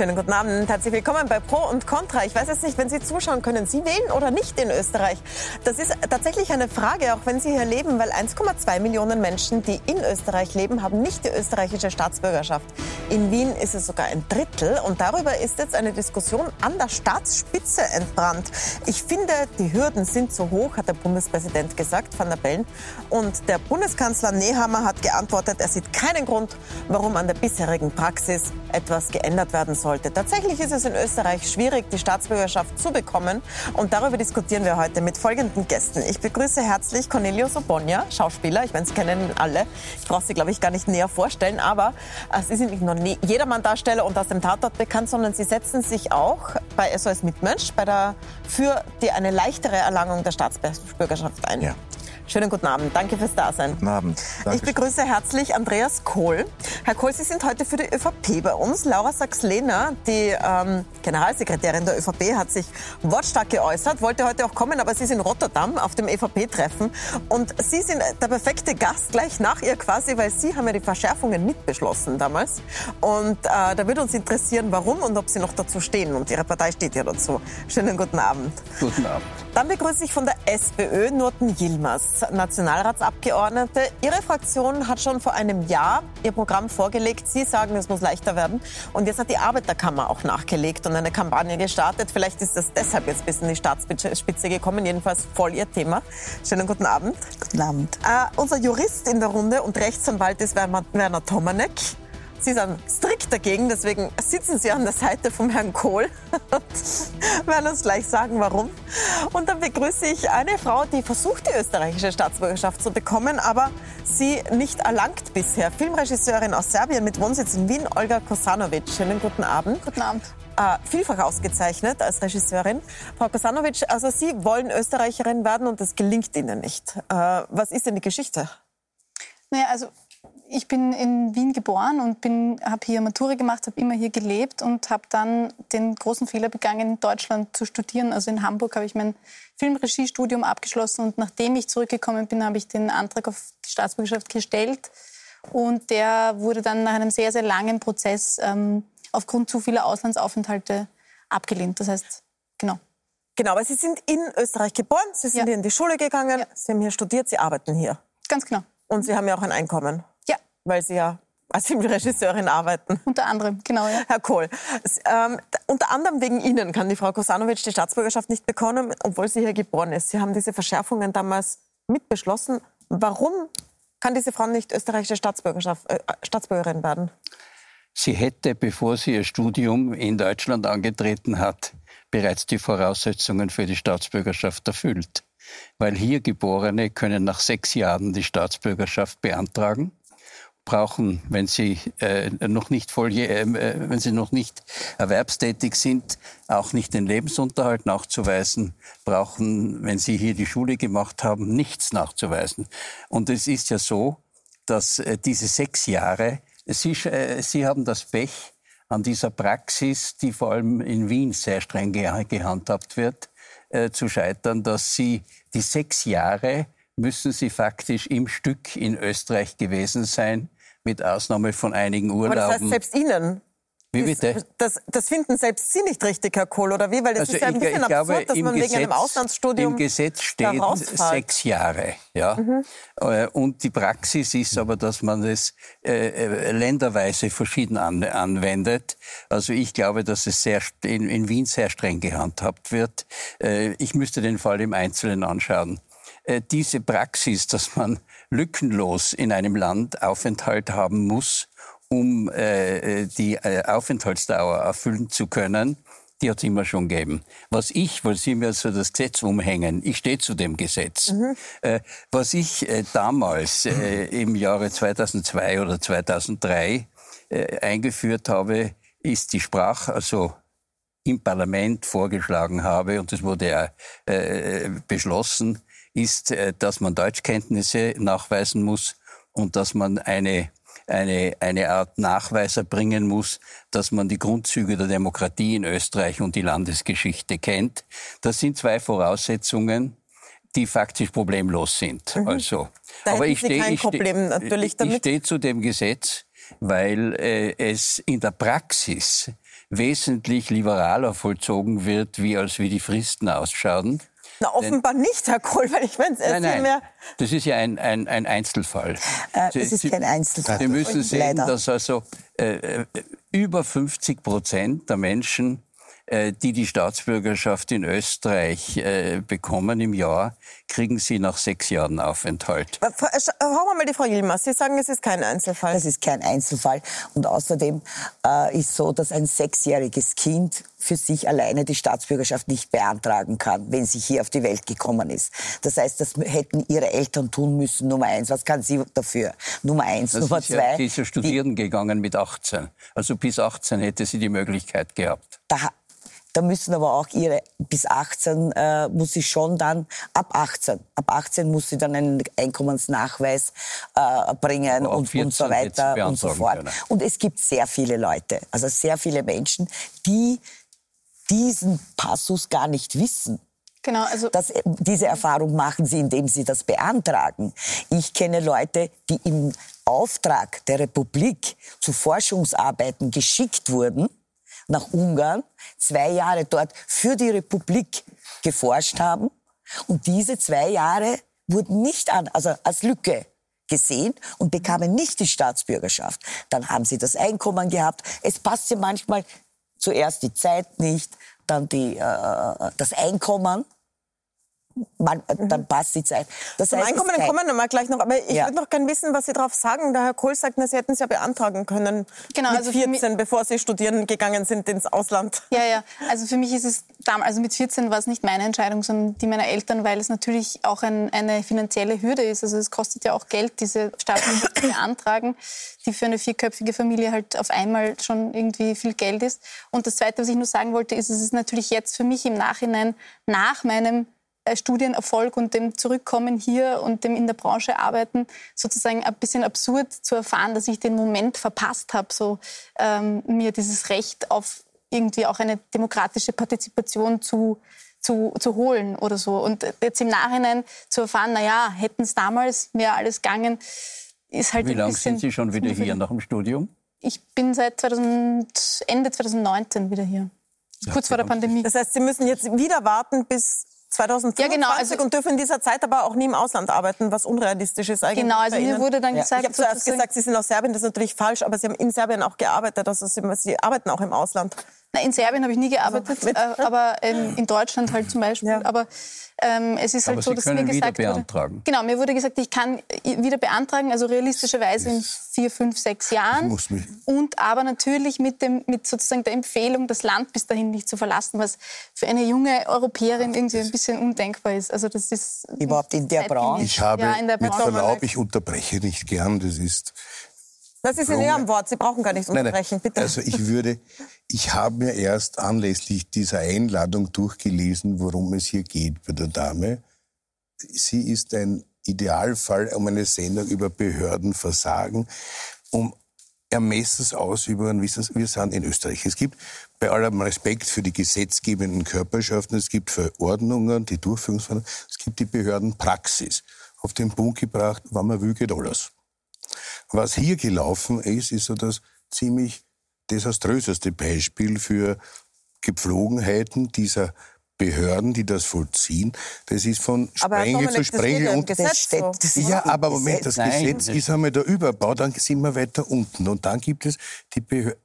Schönen guten Abend. Herzlich willkommen bei Pro und Contra. Ich weiß jetzt nicht, wenn Sie zuschauen, können Sie wählen oder nicht in Österreich? Das ist tatsächlich eine Frage, auch wenn Sie hier leben, weil 1,2 Millionen Menschen, die in Österreich leben, haben nicht die österreichische Staatsbürgerschaft. In Wien ist es sogar ein Drittel und darüber ist jetzt eine Diskussion an der Staatsspitze entbrannt. Ich finde, die Hürden sind zu hoch, hat der Bundespräsident gesagt, Van der Bellen. Und der Bundeskanzler Nehammer hat geantwortet, er sieht keinen Grund, warum an der bisherigen Praxis etwas geändert werden sollte. Tatsächlich ist es in Österreich schwierig, die Staatsbürgerschaft zu bekommen. Und darüber diskutieren wir heute mit folgenden Gästen. Ich begrüße herzlich Cornelius Obonia, Schauspieler. Ich meine, Sie kennen alle. Ich brauche Sie, glaube ich, gar nicht näher vorstellen. Aber äh, Sie sind nicht nur Jedermann-Darsteller und aus dem Tatort bekannt, sondern Sie setzen sich auch bei SOS Mitmensch bei der, für die eine leichtere Erlangung der Staatsbürgerschaft ein. Ja. Schönen guten Abend. Danke fürs Dasein. Guten Abend. Danke. Ich begrüße herzlich Andreas Kohl. Herr Kohl, Sie sind heute für die ÖVP bei uns. Laura Sachs-Lehner, die ähm, Generalsekretärin der ÖVP, hat sich wortstark geäußert, wollte heute auch kommen, aber sie ist in Rotterdam auf dem ÖVP-Treffen. Und Sie sind der perfekte Gast gleich nach ihr quasi, weil Sie haben ja die Verschärfungen mitbeschlossen damals. Und äh, da würde uns interessieren, warum und ob Sie noch dazu stehen. Und Ihre Partei steht ja dazu. Schönen guten Abend. Guten Abend. Dann begrüße ich von der SPÖ Nurten Yilmaz. Nationalratsabgeordnete. Ihre Fraktion hat schon vor einem Jahr ihr Programm vorgelegt. Sie sagen, es muss leichter werden. Und jetzt hat die Arbeiterkammer auch nachgelegt und eine Kampagne gestartet. Vielleicht ist das deshalb jetzt bis in die Staatsspitze gekommen. Jedenfalls voll Ihr Thema. Schönen guten Abend. Guten Abend. Äh, unser Jurist in der Runde und Rechtsanwalt ist Werner Tomanek. Sie sind strikt dagegen, deswegen sitzen Sie an der Seite vom Herrn Kohl und werden uns gleich sagen, warum. Und dann begrüße ich eine Frau, die versucht, die österreichische Staatsbürgerschaft zu bekommen, aber sie nicht erlangt bisher. Filmregisseurin aus Serbien mit Wohnsitz in Wien, Olga Kosanovic. Schönen guten Abend. Guten Abend. Äh, vielfach ausgezeichnet als Regisseurin. Frau Kosanovic, also Sie wollen Österreicherin werden und das gelingt Ihnen nicht. Äh, was ist denn die Geschichte? Naja, also ich bin in Wien geboren und habe hier Matura gemacht, habe immer hier gelebt und habe dann den großen Fehler begangen, in Deutschland zu studieren. Also in Hamburg habe ich mein Filmregiestudium abgeschlossen und nachdem ich zurückgekommen bin, habe ich den Antrag auf die Staatsbürgerschaft gestellt. Und der wurde dann nach einem sehr, sehr langen Prozess ähm, aufgrund zu vieler Auslandsaufenthalte abgelehnt. Das heißt, genau. Genau, aber Sie sind in Österreich geboren, Sie sind ja. hier in die Schule gegangen, ja. Sie haben hier studiert, Sie arbeiten hier. Ganz genau. Und Sie haben ja auch ein Einkommen weil Sie ja als Filmregisseurin arbeiten. Unter anderem, genau. Ja. Herr Kohl, ähm, unter anderem wegen Ihnen kann die Frau Kosanovic die Staatsbürgerschaft nicht bekommen, obwohl sie hier geboren ist. Sie haben diese Verschärfungen damals mitbeschlossen. Warum kann diese Frau nicht österreichische Staatsbürgerschaft, äh, Staatsbürgerin werden? Sie hätte, bevor sie ihr Studium in Deutschland angetreten hat, bereits die Voraussetzungen für die Staatsbürgerschaft erfüllt. Weil hier Geborene können nach sechs Jahren die Staatsbürgerschaft beantragen brauchen, wenn sie äh, noch nicht voll, äh, wenn sie noch nicht erwerbstätig sind, auch nicht den Lebensunterhalt nachzuweisen, brauchen, wenn sie hier die Schule gemacht haben, nichts nachzuweisen. Und es ist ja so, dass äh, diese sechs Jahre, sie, äh, sie haben das Pech an dieser Praxis, die vor allem in Wien sehr streng gehandhabt wird, äh, zu scheitern, dass sie die sechs Jahre müssen sie faktisch im Stück in Österreich gewesen sein, mit Ausnahme von einigen Urlauben. Aber das heißt selbst Ihnen? Wie bitte? Das, das, finden selbst Sie nicht richtig, Herr Kohl, oder wie? Weil das also ist ja ein ich, bisschen ich absurd, glaube, dass man Gesetz, wegen einem Auslandsstudium Im Gesetz steht sechs Jahre. Ja? Mhm. Äh, und die Praxis ist aber, dass man es äh, äh, länderweise verschieden an, anwendet. Also ich glaube, dass es sehr, in, in Wien sehr streng gehandhabt wird. Äh, ich müsste den Fall im Einzelnen anschauen. Äh, diese Praxis, dass man lückenlos in einem Land Aufenthalt haben muss, um äh, die äh, Aufenthaltsdauer erfüllen zu können, die hat es immer schon gegeben. Was ich, weil Sie mir so das Gesetz umhängen, ich stehe zu dem Gesetz. Mhm. Äh, was ich äh, damals äh, im Jahre 2002 oder 2003 äh, eingeführt habe, ist die Sprache, also im Parlament vorgeschlagen habe, und das wurde ja äh, beschlossen, ist, äh, dass man Deutschkenntnisse nachweisen muss und dass man eine eine, eine Art Nachweis erbringen muss, dass man die Grundzüge der Demokratie in Österreich und die Landesgeschichte kennt. Das sind zwei Voraussetzungen, die faktisch problemlos sind. Mhm. Also, da aber ich stehe ich steh, zu dem Gesetz, weil äh, es in der Praxis wesentlich liberaler vollzogen wird, wie als wie die Fristen ausschauen. Na, offenbar Denn, nicht, Herr Kohl, weil ich meine, es nein, nein, mehr. Das ist ja ein, ein, ein Einzelfall. Äh, Sie, es ist kein Einzelfall. Sie müssen sehen, Leider. dass also äh, äh über 50 Prozent der Menschen die die Staatsbürgerschaft in Österreich äh, bekommen im Jahr, kriegen sie nach sechs Jahren Aufenthalt. Hören wir mal die Frau Yilmaz. Sie sagen, es ist kein Einzelfall. Das ist kein Einzelfall. Und außerdem äh, ist so, dass ein sechsjähriges Kind für sich alleine die Staatsbürgerschaft nicht beantragen kann, wenn sie hier auf die Welt gekommen ist. Das heißt, das hätten ihre Eltern tun müssen, Nummer eins. Was kann sie dafür? Nummer eins. Das Nummer ist zwei. Ja, sie ist ja studieren die, gegangen mit 18. Also bis 18 hätte sie die Möglichkeit gehabt. Da, da müssen aber auch ihre, bis 18 äh, muss sie schon dann, ab 18, ab 18 muss sie dann einen Einkommensnachweis äh, bringen und, und so weiter und so fort. Können. Und es gibt sehr viele Leute, also sehr viele Menschen, die diesen Passus gar nicht wissen. Genau, also das, diese Erfahrung machen sie, indem sie das beantragen. Ich kenne Leute, die im Auftrag der Republik zu Forschungsarbeiten geschickt wurden nach Ungarn, zwei Jahre dort für die Republik geforscht haben. Und diese zwei Jahre wurden nicht an, also als Lücke gesehen und bekamen nicht die Staatsbürgerschaft. Dann haben sie das Einkommen gehabt. Es passte manchmal zuerst die Zeit nicht, dann die, äh, das Einkommen man, äh, dann passt die Zeit. Das Zum heißt, Einkommen kommen wir gleich noch. Aber ich ja. würde noch gerne wissen, was Sie darauf sagen. Der Herr Kohl sagt, na, Sie hätten es ja beantragen können genau, mit also 14, bevor Sie studieren gegangen sind ins Ausland. Ja, ja. Also für mich ist es damals, also mit 14 war es nicht meine Entscheidung, sondern die meiner Eltern, weil es natürlich auch ein, eine finanzielle Hürde ist. Also es kostet ja auch Geld, diese Staatsbürgerschaft zu beantragen, die für eine vierköpfige Familie halt auf einmal schon irgendwie viel Geld ist. Und das Zweite, was ich nur sagen wollte, ist, es ist natürlich jetzt für mich im Nachhinein nach meinem Studienerfolg und dem Zurückkommen hier und dem in der Branche arbeiten sozusagen ein bisschen absurd zu erfahren, dass ich den Moment verpasst habe, so ähm, mir dieses Recht auf irgendwie auch eine demokratische Partizipation zu zu, zu holen oder so. Und jetzt im Nachhinein zu erfahren, na ja, hätten es damals mehr alles gegangen, ist halt Wie lange sind Sie schon wieder hier nach dem Studium? Ich bin seit 2000, Ende 2019 wieder hier. Ja, kurz vor der Pandemie. Das heißt, Sie müssen jetzt wieder warten, bis 2025 ja, genau, also und dürfen in dieser Zeit aber auch nie im Ausland arbeiten, was unrealistisch ist eigentlich. Genau, also mir wurde dann ja. gesagt... Ich habe zuerst gesagt, Sie sind aus Serbien, das ist natürlich falsch, aber Sie haben in Serbien auch gearbeitet, also Sie, Sie arbeiten auch im Ausland. Na, in Serbien habe ich nie gearbeitet, also, aber ähm, in Deutschland halt zum Beispiel. Ja. Aber ähm, es ist halt aber so, dass mir gesagt wurde, genau, mir wurde gesagt, ich kann wieder beantragen, also realistischerweise in vier, fünf, sechs Jahren. Und aber natürlich mit dem, mit sozusagen der Empfehlung, das Land bis dahin nicht zu verlassen, was für eine junge Europäerin irgendwie ein bisschen undenkbar ist. Also das ist überhaupt in der Branche. Ich habe ja, mit Verlaub, ich unterbreche nicht gern. Das ist das ist in Ihrem Wort. Sie brauchen gar nichts unterbrechen, nein, bitte. Also ich würde, ich habe mir erst anlässlich dieser Einladung durchgelesen, worum es hier geht bei der Dame. Sie ist ein Idealfall um eine Sendung über Behördenversagen, um Ermessensausübungen, wissen wir sind in Österreich. Es gibt bei allem Respekt für die gesetzgebenden Körperschaften, es gibt Verordnungen, die Durchführungsverordnungen, es gibt die Behördenpraxis. Auf den Punkt gebracht, wann man will, geht alles. Was hier gelaufen ist, ist so das ziemlich desaströseste Beispiel für Gepflogenheiten dieser Behörden, die das vollziehen. Das ist von Sprengel zu Sprengel. Und Gesetz so. Ja, aber Moment, das Nein, Gesetz ist einmal der Überbau, dann sind wir weiter unten. Und dann gibt es die Behörden,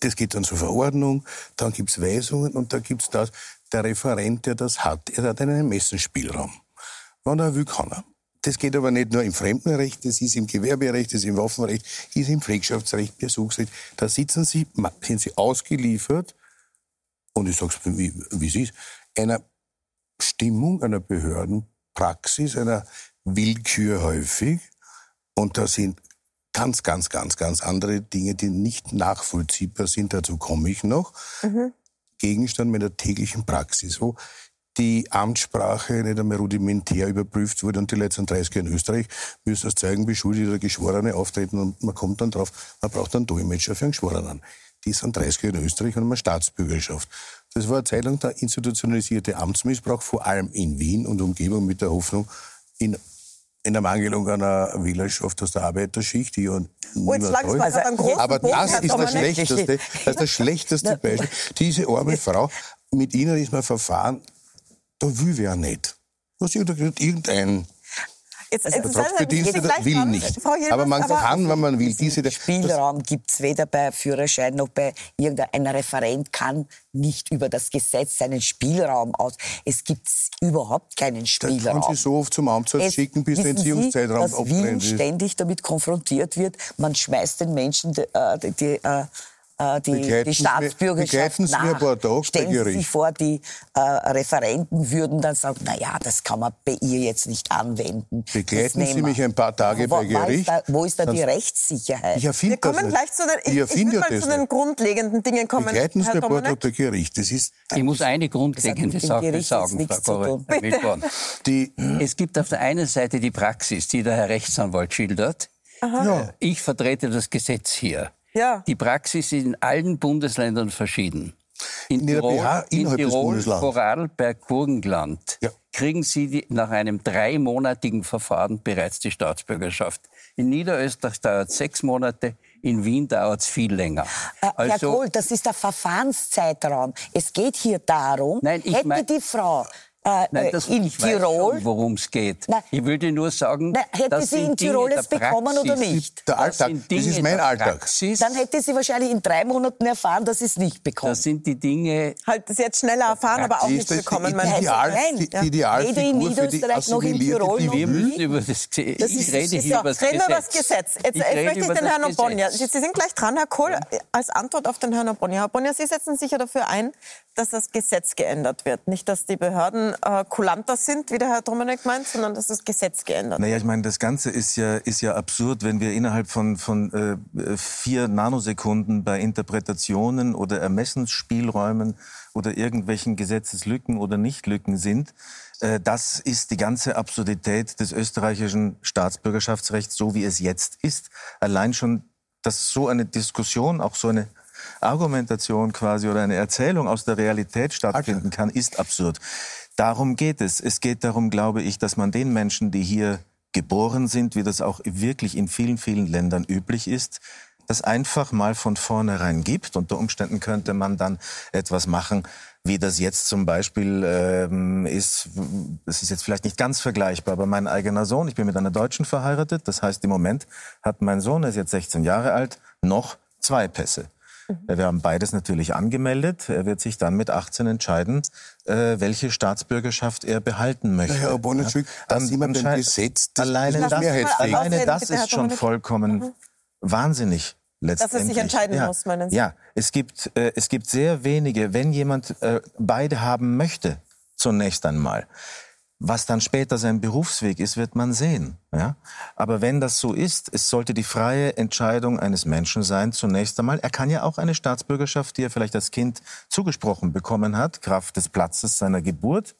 das geht dann zur Verordnung, dann gibt es Weisungen und da gibt es das. Der Referent, der das hat, er hat einen Messenspielraum. Wenn er will, kann er. Das geht aber nicht nur im Fremdenrecht, das ist im Gewerberecht, das ist im Waffenrecht, ist im Pflegschaftsrecht, Besuchsrecht. Da sitzen Sie, sind Sie ausgeliefert, und ich sage es, wie, wie es ist, einer Stimmung, einer Behördenpraxis, einer Willkür häufig. Und da sind ganz, ganz, ganz, ganz andere Dinge, die nicht nachvollziehbar sind. Dazu komme ich noch. Mhm. Gegenstand meiner täglichen Praxis, wo die Amtssprache nicht einmal rudimentär überprüft wurde und die letzten 30 Jahre in Österreich müssen als Zeugenbeschuldigter Geschworene auftreten und man kommt dann drauf, man braucht einen Dolmetscher für einen Geschworenen. Die sind 30 Jahre in Österreich und haben eine Staatsbürgerschaft. Das war eine Zeit lang der institutionalisierte Amtsmissbrauch, vor allem in Wien und Umgebung mit der Hoffnung, in in der Mangelung einer Wählerschaft aus der Arbeiterschicht, die ja oh, jetzt also, Aber das ist das Schlechteste, das ist das schlechteste Beispiel. Diese arme Frau, mit ihnen ist mein Verfahren, da will wer nicht. Was irgendein Jetzt, also Vertragsbediensteter will nicht. aber man aber kann, wenn man will, diese... Spielraum gibt es weder bei Führerschein noch bei irgendeinem Referent kann nicht über das Gesetz seinen Spielraum aus. Es gibt überhaupt keinen Spielraum. Da kann Sie so oft zum Amtsarzt schicken, bis der Entziehungszeitraum dass Wien ständig damit konfrontiert wird. Man schmeißt den Menschen die, äh, die, die äh, die, die Staatsbürgerschaft mir, nach. Mir Tag Stellen Sie sich vor, die äh, Referenten würden dann sagen, na ja, das kann man bei ihr jetzt nicht anwenden. Begleiten Sie mich ein paar Tage wo, bei Gericht? Da, wo ist da die Rechtssicherheit? Ich erfinde Wir kommen gleich zu den, ich, ich, ich will mal zu den grundlegenden Dingen kommen. Begleiten Sie mir ein paar Tage bei Gericht. Das ist ich muss eine grundlegende Sache sagen, Frau Die, es gibt auf der einen Seite die Praxis, die der Herr Rechtsanwalt schildert. Ja. Ich vertrete das Gesetz hier. Ja. Die Praxis ist in allen Bundesländern verschieden. In, in Tirol, BH, in Tirol Vorarlberg, Burgenland ja. kriegen Sie die, nach einem dreimonatigen Verfahren bereits die Staatsbürgerschaft. In Niederösterreich dauert es sechs Monate, in Wien dauert es viel länger. Äh, also, Herr Kohl, das ist der Verfahrenszeitraum. Es geht hier darum, Nein, hätte mein, die Frau äh, Nein, das, in Tirol. worum es geht. Nein. Ich würde nur sagen, Nein, hätte sie in Tirol es bekommen oder nicht? Der Alltag. Das, das ist mein Alltag. Praxis. Dann hätte sie wahrscheinlich in drei Monaten erfahren, dass sie es nicht bekommt. Das sind die Dinge. Halt sie jetzt schneller erfahren, aber auch nicht bekommen. Die, Ideal, die, die Idealfigur Weder in Niederösterreich noch in Tirol noch Wir müssen über das Gesetz. Das ich rede hier über das Gesetz. Reden wir das Gesetz. Jetzt, jetzt möchte ich den Herrn Obonja. Sie sind gleich dran, Herr Kohl, als Antwort auf den Herrn Obonja. Herr Obonja, Sie setzen sich ja dafür ein, dass das Gesetz geändert wird. Nicht, dass die Behörden äh, kulanter sind, wie der Herr Dominik meint, sondern dass das Gesetz geändert wird. Naja, ich meine, das Ganze ist ja, ist ja absurd, wenn wir innerhalb von, von äh, vier Nanosekunden bei Interpretationen oder Ermessensspielräumen oder irgendwelchen Gesetzeslücken oder Nichtlücken sind. Äh, das ist die ganze Absurdität des österreichischen Staatsbürgerschaftsrechts, so wie es jetzt ist. Allein schon, dass so eine Diskussion, auch so eine Argumentation quasi oder eine Erzählung aus der Realität stattfinden kann, ist absurd. Darum geht es. Es geht darum, glaube ich, dass man den Menschen, die hier geboren sind, wie das auch wirklich in vielen, vielen Ländern üblich ist, das einfach mal von vornherein gibt. Unter Umständen könnte man dann etwas machen, wie das jetzt zum Beispiel ähm, ist. Das ist jetzt vielleicht nicht ganz vergleichbar, aber mein eigener Sohn, ich bin mit einer Deutschen verheiratet. Das heißt, im Moment hat mein Sohn, er ist jetzt 16 Jahre alt, noch zwei Pässe. Mhm. Wir haben beides natürlich angemeldet. Er wird sich dann mit 18 entscheiden, äh, welche Staatsbürgerschaft er behalten möchte. Herr Bonitschuk, ja, dann jemand ein Gesetz, das, alleine das, das, alleine das ist schon vollkommen mhm. wahnsinnig. Dass er sich entscheiden ja, muss, meinen Sie? Ja, es gibt, äh, es gibt sehr wenige, wenn jemand äh, beide haben möchte, zunächst einmal, was dann später sein Berufsweg ist, wird man sehen. Ja? Aber wenn das so ist, es sollte die freie Entscheidung eines Menschen sein, zunächst einmal. Er kann ja auch eine Staatsbürgerschaft, die er vielleicht als Kind zugesprochen bekommen hat, Kraft des Platzes seiner Geburt,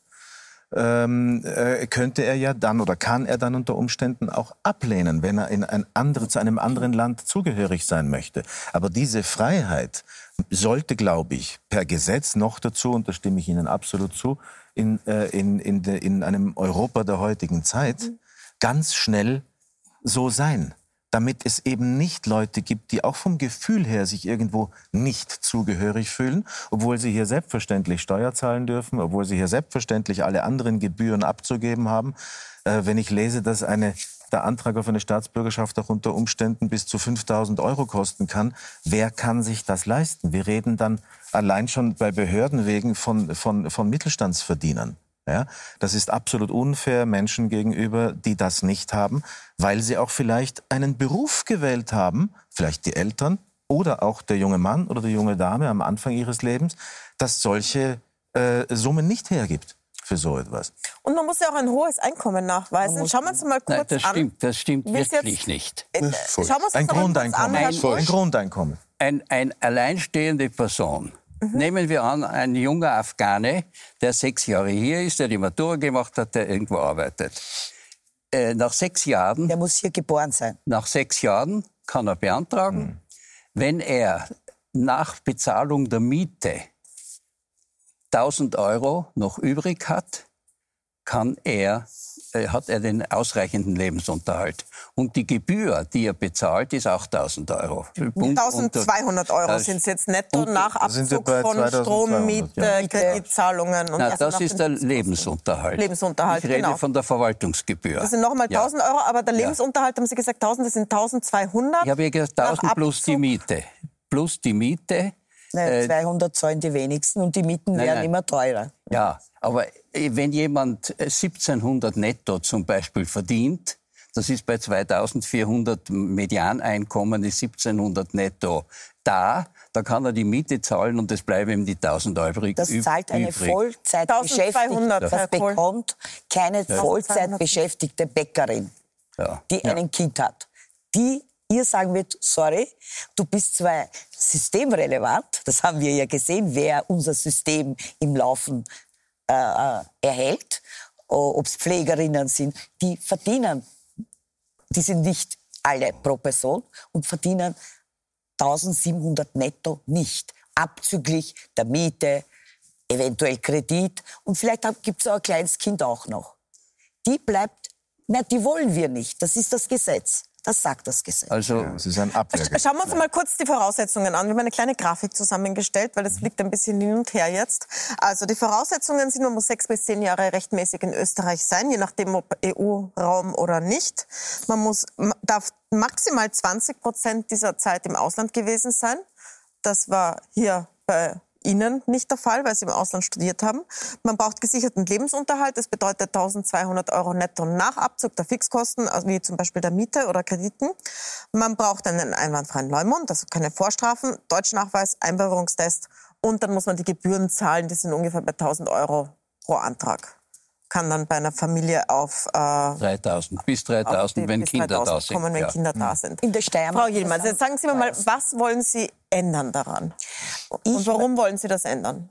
ähm, äh, könnte er ja dann oder kann er dann unter Umständen auch ablehnen, wenn er in ein andere, zu einem anderen Land zugehörig sein möchte. Aber diese Freiheit sollte, glaube ich, per Gesetz noch dazu, und da stimme ich Ihnen absolut zu, in, äh, in, in, de, in einem Europa der heutigen Zeit mhm. ganz schnell so sein, damit es eben nicht Leute gibt, die auch vom Gefühl her sich irgendwo nicht zugehörig fühlen, obwohl sie hier selbstverständlich Steuer zahlen dürfen, obwohl sie hier selbstverständlich alle anderen Gebühren abzugeben haben. Äh, wenn ich lese, dass eine der Antrag auf eine Staatsbürgerschaft auch unter Umständen bis zu 5000 Euro kosten kann. Wer kann sich das leisten? Wir reden dann allein schon bei Behörden wegen von, von, von Mittelstandsverdienern. Ja, das ist absolut unfair Menschen gegenüber, die das nicht haben, weil sie auch vielleicht einen Beruf gewählt haben, vielleicht die Eltern oder auch der junge Mann oder die junge Dame am Anfang ihres Lebens, das solche äh, Summen nicht hergibt für so etwas. Und man muss ja auch ein hohes Einkommen nachweisen. Schauen wir uns mal kurz Nein, das an. Stimmt, das stimmt wirklich nicht. Äh, schauen wir uns ein, Grundeinkommen. An, ein, ein Grundeinkommen. Ein, ein alleinstehende Person. Mhm. Nehmen wir an, ein junger Afghane, der sechs Jahre hier ist, der die Matura gemacht hat, der irgendwo arbeitet. Äh, nach sechs Jahren. Der muss hier geboren sein. Nach sechs Jahren kann er beantragen, mhm. wenn er nach Bezahlung der Miete 1000 Euro noch übrig hat, kann er äh, hat er den ausreichenden Lebensunterhalt. Und die Gebühr, die er bezahlt, ist auch 1000 Euro. 1200 Euro sind es jetzt netto nach Abzug von Strom, Miete, ja. Kreditzahlungen. Und Na, das ist der Lebensunterhalt. Lebensunterhalt, Ich rede genau. von der Verwaltungsgebühr. Das sind nochmal 1000 ja. Euro, aber der Lebensunterhalt, haben Sie gesagt 1000, das sind 1200? Ich habe ja gesagt 1000 plus die Miete. Plus die Miete. Nein, 200 äh, zahlen die wenigsten und die Mieten nein, werden nein. immer teurer. Ja, aber äh, wenn jemand 1700 äh, netto zum Beispiel verdient, das ist bei 2400 Medianeinkommen, ist 1700 netto da, da kann er die Miete zahlen und es bleiben ihm die 1000 Euro übrig. Das zahlt eine Vollzeitbeschäftigte. Das bekommt keine Vollzeitbeschäftigte Bäckerin, ja. die ja. ein Kind hat. Die ihr sagen wird, sorry, du bist zwar systemrelevant, das haben wir ja gesehen, wer unser System im Laufen äh, äh erhält, ob es Pflegerinnen sind, die verdienen, die sind nicht alle pro Person und verdienen 1700 netto nicht, abzüglich der Miete, eventuell Kredit und vielleicht gibt es auch ein kleines Kind auch noch. Die bleibt, na, die wollen wir nicht, das ist das Gesetz. Das sagt das Gesetz. Also, es ist ein Abwehr. Schauen wir uns mal kurz die Voraussetzungen an. Wir haben eine kleine Grafik zusammengestellt, weil das liegt ein bisschen hin und her jetzt. Also die Voraussetzungen sind, man muss sechs bis zehn Jahre rechtmäßig in Österreich sein, je nachdem ob EU-Raum oder nicht. Man muss, darf maximal 20 Prozent dieser Zeit im Ausland gewesen sein. Das war hier bei Ihnen nicht der Fall, weil Sie im Ausland studiert haben. Man braucht gesicherten Lebensunterhalt. Das bedeutet 1200 Euro netto nach Abzug der Fixkosten, also wie zum Beispiel der Miete oder Krediten. Man braucht einen einwandfreien Leumund, also keine Vorstrafen, Deutschnachweis, Einbürgerungstest und dann muss man die Gebühren zahlen. Die sind ungefähr bei 1000 Euro pro Antrag kann dann bei einer Familie auf äh, 3000 bis 3000, wenn Kinder da sind. Kommen, wenn ja. Kinder da sind. In der Steiermark. Frau Jilmans, jetzt sagen Sie mir mal, was wollen Sie ändern daran? Und ich warum wollen Sie das ändern?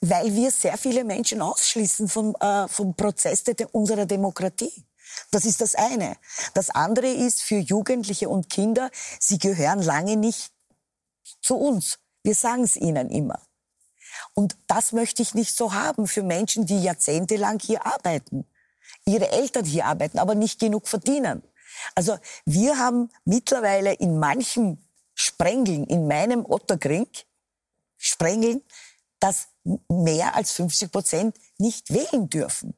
Weil wir sehr viele Menschen ausschließen vom, äh, vom Prozess de unserer Demokratie. Das ist das eine. Das andere ist für Jugendliche und Kinder, sie gehören lange nicht zu uns. Wir sagen es ihnen immer. Und das möchte ich nicht so haben für Menschen, die jahrzehntelang hier arbeiten. Ihre Eltern hier arbeiten, aber nicht genug verdienen. Also wir haben mittlerweile in manchen Sprengeln, in meinem Otterkring, Sprengeln, dass mehr als 50 Prozent nicht wählen dürfen.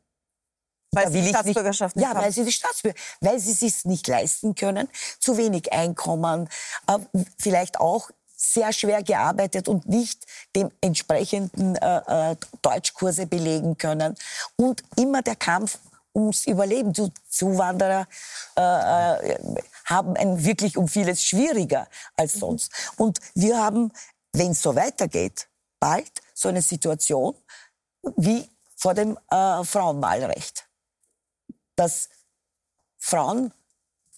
Weil sie die Staatsbürgerschaft nicht, nicht Ja, haben. weil sie die Staatsbürgerschaft, weil sie es sich nicht leisten können, zu wenig Einkommen, äh, vielleicht auch sehr schwer gearbeitet und nicht dem entsprechenden äh, äh, Deutschkurse belegen können. Und immer der Kampf ums Überleben. Die Zuwanderer äh, äh, haben ein wirklich um vieles schwieriger als mhm. sonst. Und wir haben, wenn es so weitergeht, bald so eine Situation wie vor dem äh, Frauenwahlrecht. Dass Frauen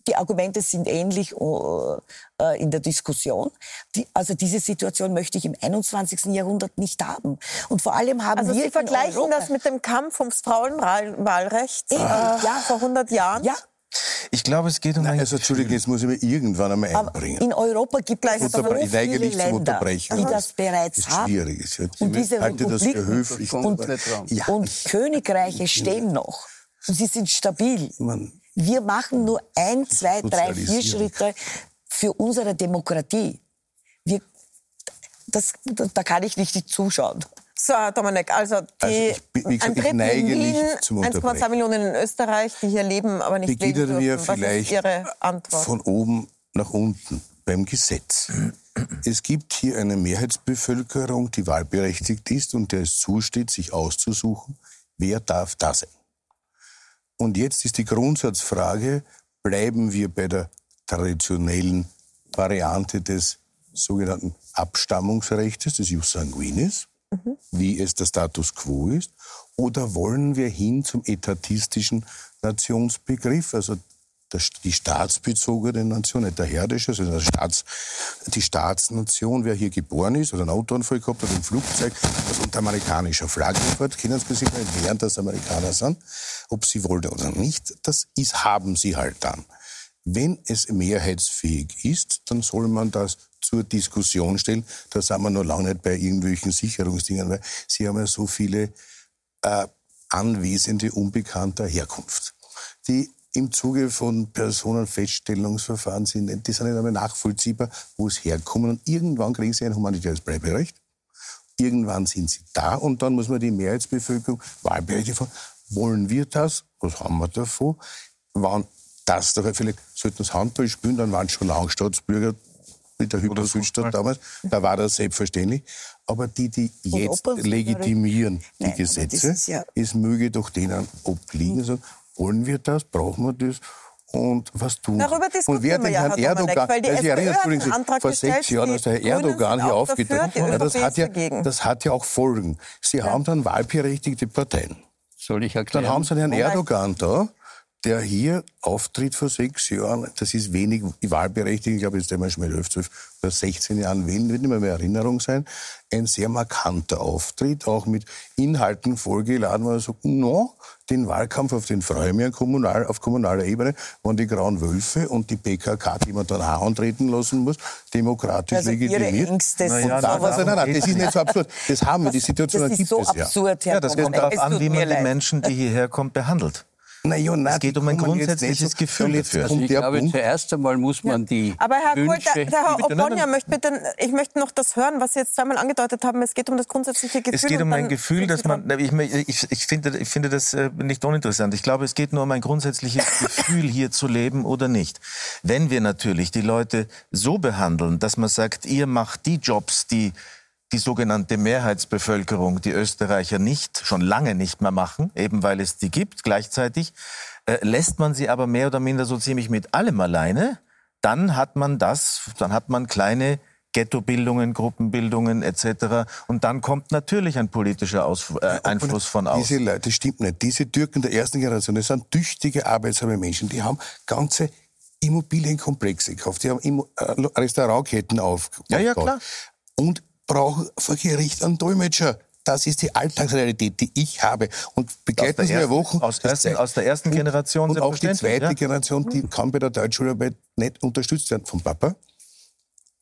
die Argumente sind ähnlich uh, in der Diskussion. Die, also diese Situation möchte ich im 21. Jahrhundert nicht haben. Und vor allem haben also wir Sie vergleichen das mit dem Kampf ums Frauenwahlrecht äh, ja. vor 100 Jahren? Ja. Ich glaube, es geht um Nein, Also Entschuldigung, jetzt muss ich mir irgendwann einmal einbringen. in Europa gibt es so viele Länder, die das bereits ist haben. Schwierig. Ist jetzt, und diese halte das für höflich. Und, ja. und Königreiche stehen noch. Und sie sind stabil. Man, wir machen nur ein, zwei, drei, vier Schritte für unsere Demokratie. Wir, das, da kann ich nicht zuschauen. So, Dominik, also, die, also ich, ein Drittel in Wien, 1,2 Millionen in Österreich, die hier leben, aber nicht Beginnen leben wir vielleicht Ihre Antwort? von oben nach unten beim Gesetz. Es gibt hier eine Mehrheitsbevölkerung, die wahlberechtigt ist und der es zusteht, sich auszusuchen, wer darf da sein. Und jetzt ist die Grundsatzfrage, bleiben wir bei der traditionellen Variante des sogenannten Abstammungsrechts, des Jus sanguinis, mhm. wie es der Status quo ist, oder wollen wir hin zum etatistischen Nationsbegriff, also die staatsbezogene Nation, nicht der herdische, sondern Staats, die Staatsnation, wer hier geboren ist oder einen Autounfall gehabt hat, ein Flugzeug, das unter amerikanischer Flagge fährt, können Sie sich nicht wehren, dass Amerikaner sind, ob sie wollen oder nicht, das ist, haben sie halt dann. Wenn es mehrheitsfähig ist, dann soll man das zur Diskussion stellen. Da sind wir noch lange nicht bei irgendwelchen Sicherungsdingen, weil Sie haben ja so viele äh, Anwesende unbekannter Herkunft, die im Zuge von Personenfeststellungsverfahren sind, die sind nicht einmal nachvollziehbar, wo es herkommen. Und irgendwann kriegen sie ein humanitäres Bleiberecht. Irgendwann sind sie da und dann muss man die Mehrheitsbevölkerung Wahlberechtigung fragen, wollen wir das? Was haben wir davon? Wann das doch vielleicht sollten das Handball spielen, dann waren es schon lange Staatsbürger mit der Hypo Südstadt damals. Da war das selbstverständlich. Aber die, die jetzt legitimieren die Nein, Gesetze, ist ja es möge doch denen obliegen. Mhm. Sagen, wollen wir das? Brauchen wir das? Und was tun Darüber Und wer den Herrn ja, Erdogan, weil die also ich erinnere mich vor sechs Jahren, als der Herr Erdogan hier aufgetreten ist, das, hat ja, das hat ja auch Folgen. Sie ja. haben dann wahlberechtigte Parteien. Soll ich erklären? Dann haben Sie einen Herrn Erdogan da, der hier auftritt vor sechs Jahren, das ist wenig wahlberechtigt, ich glaube, jetzt einmal schon mal 11, 12 oder 16 Jahren wählen, wird nicht mehr, mehr Erinnerung sein, ein sehr markanter Auftritt, auch mit Inhalten vollgeladen, wo er sagt, no, den Wahlkampf auf den freue ich mich kommunal, auf kommunaler Ebene, wenn die Grauen Wölfe und die PKK, die man dann auch antreten lassen muss, demokratisch also legitimiert. Ängste sind ja, nein, nein, nein, nein, das ist nicht so absurd. Das haben wir, die Situation das gibt so es absurd, ja. Ja, das kommt darauf an, wie man die Menschen, die hierher kommen, behandelt. Na ja, nein, es geht um ein grundsätzliches so Gefühl dafür. Also ich glaube, Punkt. zuerst einmal muss man die Aber Herr Wünsche... Kohl, der, der Herr Oponja, möchte bitte, ich möchte noch das hören, was Sie jetzt zweimal angedeutet haben. Es geht um das grundsätzliche Gefühl. Es geht um ein Gefühl, dass man... Ich, ich, ich, finde, ich finde das äh, nicht uninteressant. Ich glaube, es geht nur um ein grundsätzliches Gefühl, hier zu leben oder nicht. Wenn wir natürlich die Leute so behandeln, dass man sagt, ihr macht die Jobs, die die sogenannte Mehrheitsbevölkerung, die Österreicher nicht, schon lange nicht mehr machen, eben weil es die gibt gleichzeitig, äh, lässt man sie aber mehr oder minder so ziemlich mit allem alleine, dann hat man das, dann hat man kleine Ghettobildungen, Gruppenbildungen etc. Und dann kommt natürlich ein politischer Aus äh, Einfluss von außen. Diese Leute, das stimmt nicht. Diese Türken der ersten Generation, das sind tüchtige, arbeitsame Menschen. Die haben ganze Immobilienkomplexe gekauft. Die haben äh, Restaurantketten aufgebaut. Ja, ja, klar. Und brauchen vor Gericht einen Dolmetscher. Das ist die Alltagsrealität, die ich habe. Und begleiten Sie mir Wochen. Aus, ersten, aus der ersten Generation Und, und auch die zweite ja? Generation, die kann bei der Deutschschularbeit nicht unterstützt werden vom Papa,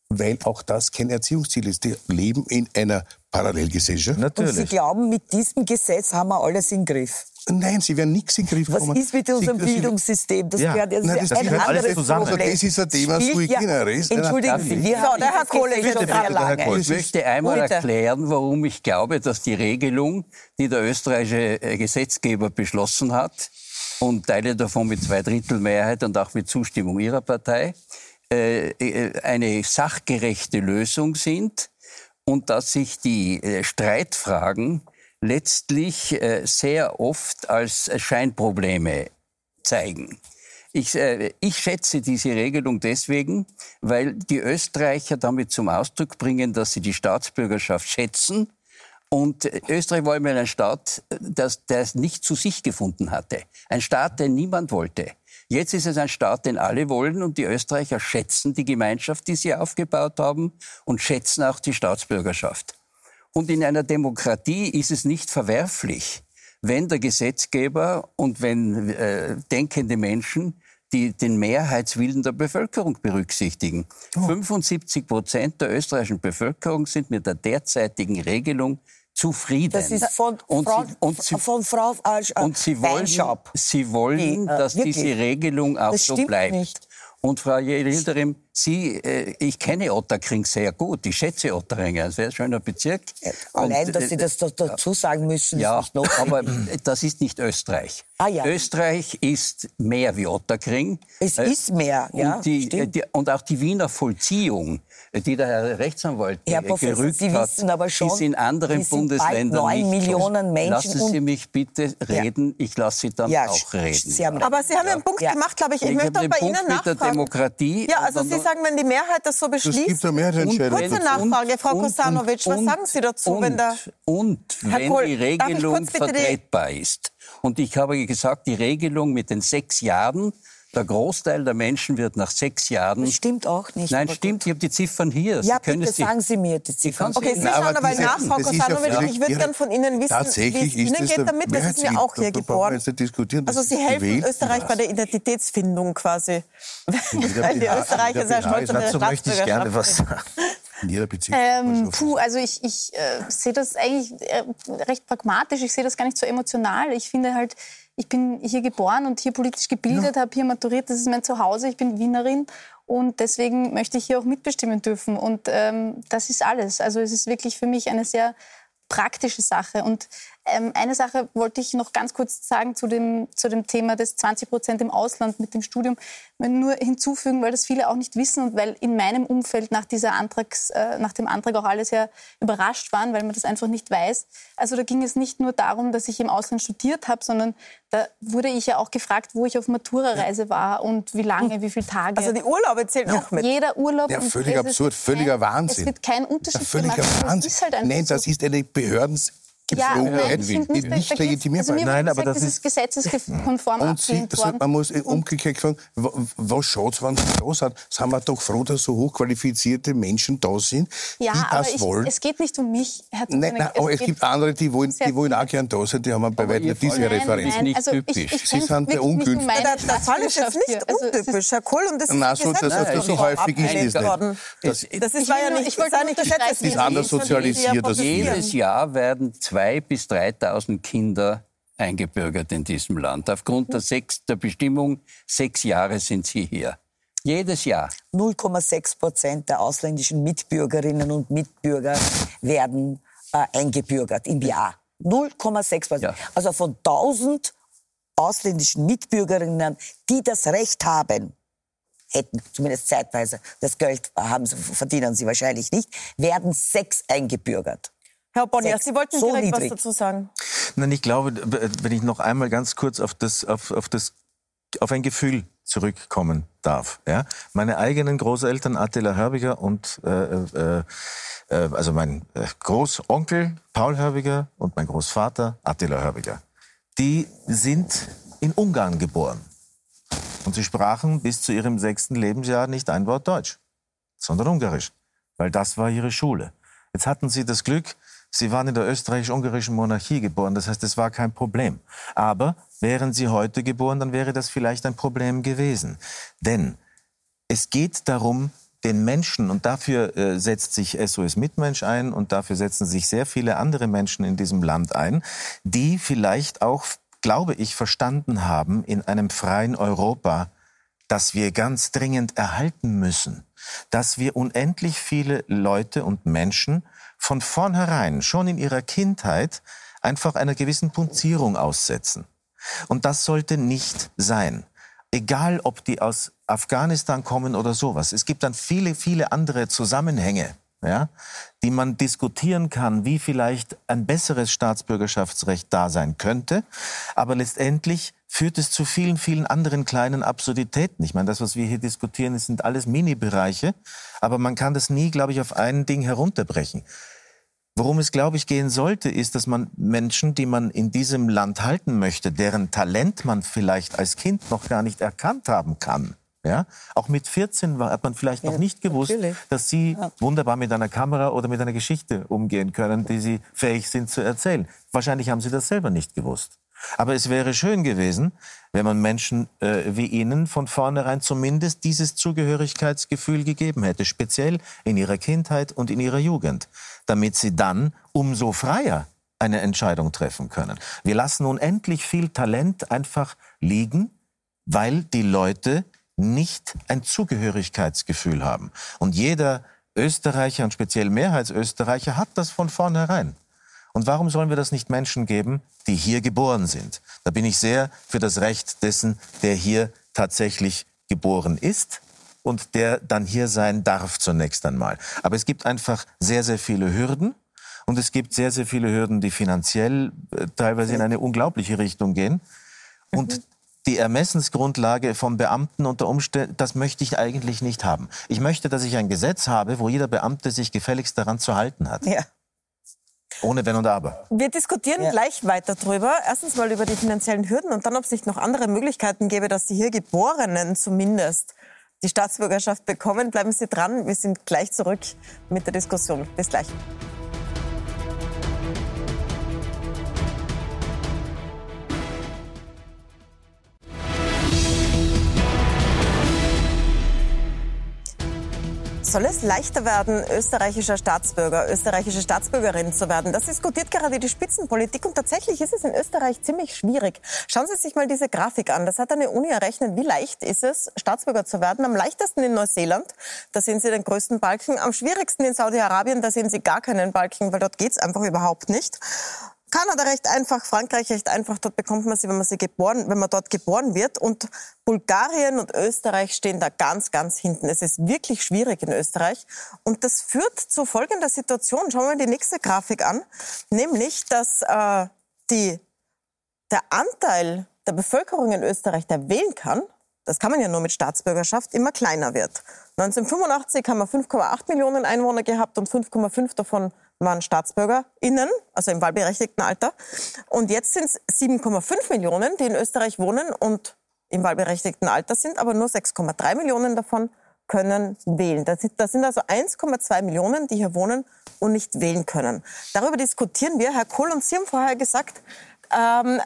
weil auch das kein Erziehungsziel ist. Die leben in einer Parallelgesellschaft. Natürlich. Und Sie glauben, mit diesem Gesetz haben wir alles im Griff? Nein, sie werden nichts in den Griff bekommen. Was ist mit unserem sie, Bildungssystem? Das ja. gehört jetzt Nein, das ein anderes alles zusammen. Problem. Das ist ein Thema sui generis. Entschuldigen Sie, wir haben der Herr Kohle bitte, schon sehr lange. Ich möchte einmal bitte. erklären, warum ich glaube, dass die Regelung, die der österreichische äh, Gesetzgeber beschlossen hat, und Teile davon mit Zweidrittelmehrheit und auch mit Zustimmung Ihrer Partei, äh, äh, eine sachgerechte Lösung sind und dass sich die Streitfragen letztlich äh, sehr oft als Scheinprobleme zeigen. Ich, äh, ich schätze diese Regelung deswegen, weil die Österreicher damit zum Ausdruck bringen, dass sie die Staatsbürgerschaft schätzen. Und Österreich war immer ein Staat, das, der es nicht zu sich gefunden hatte. Ein Staat, den niemand wollte. Jetzt ist es ein Staat, den alle wollen und die Österreicher schätzen die Gemeinschaft, die sie aufgebaut haben und schätzen auch die Staatsbürgerschaft. Und in einer Demokratie ist es nicht verwerflich, wenn der Gesetzgeber und wenn äh, denkende Menschen die den Mehrheitswillen der Bevölkerung berücksichtigen. Oh. 75 Prozent der österreichischen Bevölkerung sind mit der derzeitigen Regelung zufrieden. Das ist von, und Frau, sie, und sie, von Frau äh, und sie wollen, sie wollen, die, äh, dass wirklich? diese Regelung auch so bleibt. Nicht. Und Frau Hilderim, Sie, äh, ich kenne Otterkring sehr gut. Ich schätze Otterkring, ein sehr schöner Bezirk. Allein, Und, dass Sie das dazu sagen müssen, ja, ist nicht aber das ist nicht Österreich. Ah, ja. Österreich ist mehr wie Otterkring. Es äh, ist mehr, ja. Und, die, die, und auch die Wiener Vollziehung, die der Herr Rechtsanwalt Herr Professor, gerückt Sie wissen aber schon, ist in anderen Bundesländern nicht. Millionen Menschen. Lassen Sie mich bitte reden, ja. ich lasse Sie dann ja, auch reden. Sie aber Sie haben ja einen Punkt gemacht, glaube ich. Ich, ich möchte auch bei Punkt Ihnen nachfragen. Mit der Demokratie. Ja, also Sie sagen, wenn die Mehrheit das so beschließt. Es gibt eine Mehrheitsentscheidung. Kurze Nachfrage, Frau Kosanovic, was sagen Sie dazu, und, wenn da... Und wenn Kohl, die Regelung vertretbar ist. Und ich habe gesagt, die Regelung mit den sechs Jahren der Großteil der Menschen wird nach sechs Jahren. Das stimmt auch nicht. Nein, stimmt. Ich habe die Ziffern hier. Sie ja, können bitte sagen Sie mir die Ziffern. Okay, Sie schauen aber nach, Frau Kosanovic. Ich würde gerne von Ihnen wissen, wie es Ihnen geht damit. Das ist mir auch hier geboren. Also Sie helfen Österreich bei der Identitätsfindung quasi. Weil die Österreicher sehr stolz ihre Dazu möchte ich gerne was sagen. In jeder Beziehung? Ähm, puh, also ich, ich äh, sehe das eigentlich äh, recht pragmatisch. Ich sehe das gar nicht so emotional. Ich finde halt, ich bin hier geboren und hier politisch gebildet, ja. habe hier maturiert. Das ist mein Zuhause. Ich bin Wienerin und deswegen möchte ich hier auch mitbestimmen dürfen. Und ähm, das ist alles. Also es ist wirklich für mich eine sehr praktische Sache. Und ähm, eine Sache wollte ich noch ganz kurz sagen zu dem, zu dem Thema des 20 Prozent im Ausland mit dem Studium. Nur hinzufügen, weil das viele auch nicht wissen und weil in meinem Umfeld nach, dieser Antrags, äh, nach dem Antrag auch alle sehr überrascht waren, weil man das einfach nicht weiß. Also da ging es nicht nur darum, dass ich im Ausland studiert habe, sondern da wurde ich ja auch gefragt, wo ich auf Matura-Reise war und wie lange, wie viele Tage. Also die Urlaube zählen ja. auch mit. Jeder Urlaub. Ja, völlig absurd, völliger Wahnsinn. Es wird kein Unterschied ja, völliger gemacht. Wahnsinn. Das ist halt Nein, das so. ist eine Behörden ja, nein, nicht, nicht legitimierbar. Also nein, aber das ist gesetzeskonform und sie, worden. Man muss umgekehrt fragen, was schaut es, wenn es los hat? Sind wir doch froh, dass so hochqualifizierte Menschen da sind, ja, die das ich, wollen. es geht nicht um mich, Herr Nein, nein, aber es, es gibt andere, die wollen, die wollen auch gern da sein, die haben bei weitem nicht diese Referenz. Nein, nicht also typisch. Ich, ich sie sind der ungünstig. Der, Fall ist jetzt nicht also untypisch, Herr Kohl, und das ist Nein, so, das, das so häufig ist es nicht. Das, ist, war ja nicht, ich wollte nicht Das ist anders sozialisiert. Jedes Jahr werden zwei bis drei 3000 Kinder eingebürgert in diesem Land. Aufgrund der, sechs, der Bestimmung, sechs Jahre sind sie hier. Jedes Jahr. 0,6 Prozent der ausländischen Mitbürgerinnen und Mitbürger werden äh, eingebürgert im Jahr. 0,6 Prozent. Ja. Also von 1000 ausländischen Mitbürgerinnen, die das Recht haben, hätten zumindest zeitweise das Geld haben, verdienen sie wahrscheinlich nicht, werden sechs eingebürgert. Herr Bonnier, Sie wollten so direkt niedrig. was dazu sagen. Nein, ich glaube, wenn ich noch einmal ganz kurz auf das, auf, auf das, auf ein Gefühl zurückkommen darf. Ja? Meine eigenen Großeltern Attila Hörbiger und äh, äh, äh, also mein äh, Großonkel Paul Hörbiger und mein Großvater Attila Hörbiger, die sind in Ungarn geboren. Und sie sprachen bis zu ihrem sechsten Lebensjahr nicht ein Wort Deutsch, sondern Ungarisch, weil das war ihre Schule. Jetzt hatten sie das Glück, Sie waren in der österreichisch-ungarischen Monarchie geboren, das heißt, es war kein Problem. Aber wären Sie heute geboren, dann wäre das vielleicht ein Problem gewesen. Denn es geht darum, den Menschen, und dafür äh, setzt sich SOS Mitmensch ein und dafür setzen sich sehr viele andere Menschen in diesem Land ein, die vielleicht auch, glaube ich, verstanden haben, in einem freien Europa, dass wir ganz dringend erhalten müssen, dass wir unendlich viele Leute und Menschen von vornherein, schon in ihrer Kindheit, einfach einer gewissen Punzierung aussetzen. Und das sollte nicht sein. Egal, ob die aus Afghanistan kommen oder sowas. Es gibt dann viele, viele andere Zusammenhänge, ja, die man diskutieren kann, wie vielleicht ein besseres Staatsbürgerschaftsrecht da sein könnte. Aber letztendlich führt es zu vielen, vielen anderen kleinen Absurditäten. Ich meine, das, was wir hier diskutieren, sind alles Mini-Bereiche, aber man kann das nie, glaube ich, auf ein Ding herunterbrechen. Worum es, glaube ich, gehen sollte, ist, dass man Menschen, die man in diesem Land halten möchte, deren Talent man vielleicht als Kind noch gar nicht erkannt haben kann, ja, auch mit 14 war, hat man vielleicht noch nicht gewusst, natürlich. dass sie ja. wunderbar mit einer Kamera oder mit einer Geschichte umgehen können, die sie fähig sind zu erzählen. Wahrscheinlich haben sie das selber nicht gewusst. Aber es wäre schön gewesen, wenn man Menschen äh, wie Ihnen von vornherein zumindest dieses Zugehörigkeitsgefühl gegeben hätte, speziell in ihrer Kindheit und in ihrer Jugend damit sie dann umso freier eine Entscheidung treffen können. Wir lassen unendlich viel Talent einfach liegen, weil die Leute nicht ein Zugehörigkeitsgefühl haben. Und jeder Österreicher und speziell Mehrheitsösterreicher hat das von vornherein. Und warum sollen wir das nicht Menschen geben, die hier geboren sind? Da bin ich sehr für das Recht dessen, der hier tatsächlich geboren ist und der dann hier sein darf zunächst einmal. Aber es gibt einfach sehr, sehr viele Hürden. Und es gibt sehr, sehr viele Hürden, die finanziell äh, teilweise in eine unglaubliche Richtung gehen. Und mhm. die Ermessensgrundlage von Beamten unter Umständen, das möchte ich eigentlich nicht haben. Ich möchte, dass ich ein Gesetz habe, wo jeder Beamte sich gefälligst daran zu halten hat. Ja. Ohne Wenn und Aber. Wir diskutieren ja. gleich weiter drüber. Erstens mal über die finanziellen Hürden und dann, ob es nicht noch andere Möglichkeiten gäbe, dass die hier Geborenen zumindest die Staatsbürgerschaft bekommen. Bleiben Sie dran. Wir sind gleich zurück mit der Diskussion. Bis gleich. Soll es leichter werden, österreichischer Staatsbürger, österreichische Staatsbürgerin zu werden? Das diskutiert gerade die Spitzenpolitik und tatsächlich ist es in Österreich ziemlich schwierig. Schauen Sie sich mal diese Grafik an. Das hat eine Uni errechnet. Wie leicht ist es, Staatsbürger zu werden? Am leichtesten in Neuseeland. Da sehen Sie den größten Balken. Am schwierigsten in Saudi-Arabien. Da sehen Sie gar keinen Balken, weil dort geht es einfach überhaupt nicht. Kanada recht einfach, Frankreich recht einfach. Dort bekommt man sie, wenn man sie geboren, wenn man dort geboren wird. Und Bulgarien und Österreich stehen da ganz, ganz hinten. Es ist wirklich schwierig in Österreich. Und das führt zu folgender Situation. Schauen wir mal die nächste Grafik an. Nämlich, dass äh, die, der Anteil der Bevölkerung in Österreich, der wählen kann, das kann man ja nur mit Staatsbürgerschaft, immer kleiner wird. 1985 haben wir 5,8 Millionen Einwohner gehabt und 5,5 davon waren StaatsbürgerInnen, also im wahlberechtigten Alter. Und jetzt sind es 7,5 Millionen, die in Österreich wohnen und im wahlberechtigten Alter sind, aber nur 6,3 Millionen davon können wählen. Das sind also 1,2 Millionen, die hier wohnen und nicht wählen können. Darüber diskutieren wir. Herr Kohl und Sie haben vorher gesagt, ähm,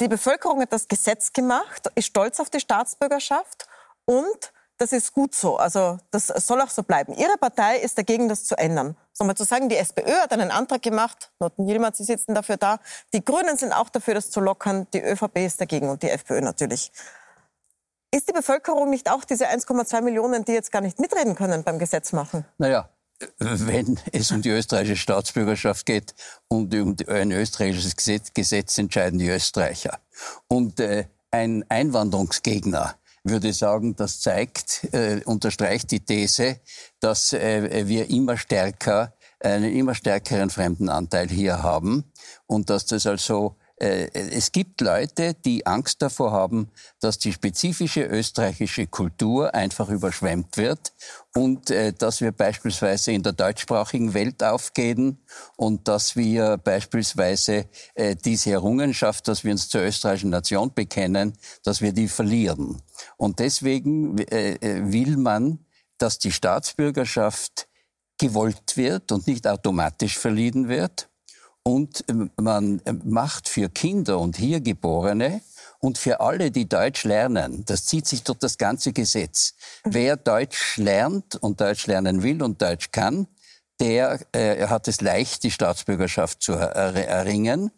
die Bevölkerung hat das Gesetz gemacht, ist stolz auf die Staatsbürgerschaft und das ist gut so. Also das soll auch so bleiben. Ihre Partei ist dagegen, das zu ändern. So mal zu sagen, die SPÖ hat einen Antrag gemacht, Noten Yilmaz, Sie sitzen dafür da. Die Grünen sind auch dafür, das zu lockern. Die ÖVP ist dagegen und die FPÖ natürlich. Ist die Bevölkerung nicht auch diese 1,2 Millionen, die jetzt gar nicht mitreden können beim Gesetz machen? Naja, wenn es um die österreichische Staatsbürgerschaft geht und um ein österreichisches Gesetz, Gesetz entscheiden die Österreicher. Und äh, ein Einwanderungsgegner würde sagen, das zeigt, äh, unterstreicht die These, dass äh, wir immer stärker, einen immer stärkeren Fremdenanteil hier haben und dass das also es gibt Leute, die Angst davor haben, dass die spezifische österreichische Kultur einfach überschwemmt wird und äh, dass wir beispielsweise in der deutschsprachigen Welt aufgehen und dass wir beispielsweise äh, diese Errungenschaft, dass wir uns zur österreichischen Nation bekennen, dass wir die verlieren. Und deswegen will man, dass die Staatsbürgerschaft gewollt wird und nicht automatisch verliehen wird. Und ähm, man ähm, macht für Kinder und hier Geborene und für alle, die Deutsch lernen, das zieht sich durch das ganze Gesetz. Mhm. Wer Deutsch lernt und Deutsch lernen will und Deutsch kann, der äh, hat es leicht, die Staatsbürgerschaft zu er erringen.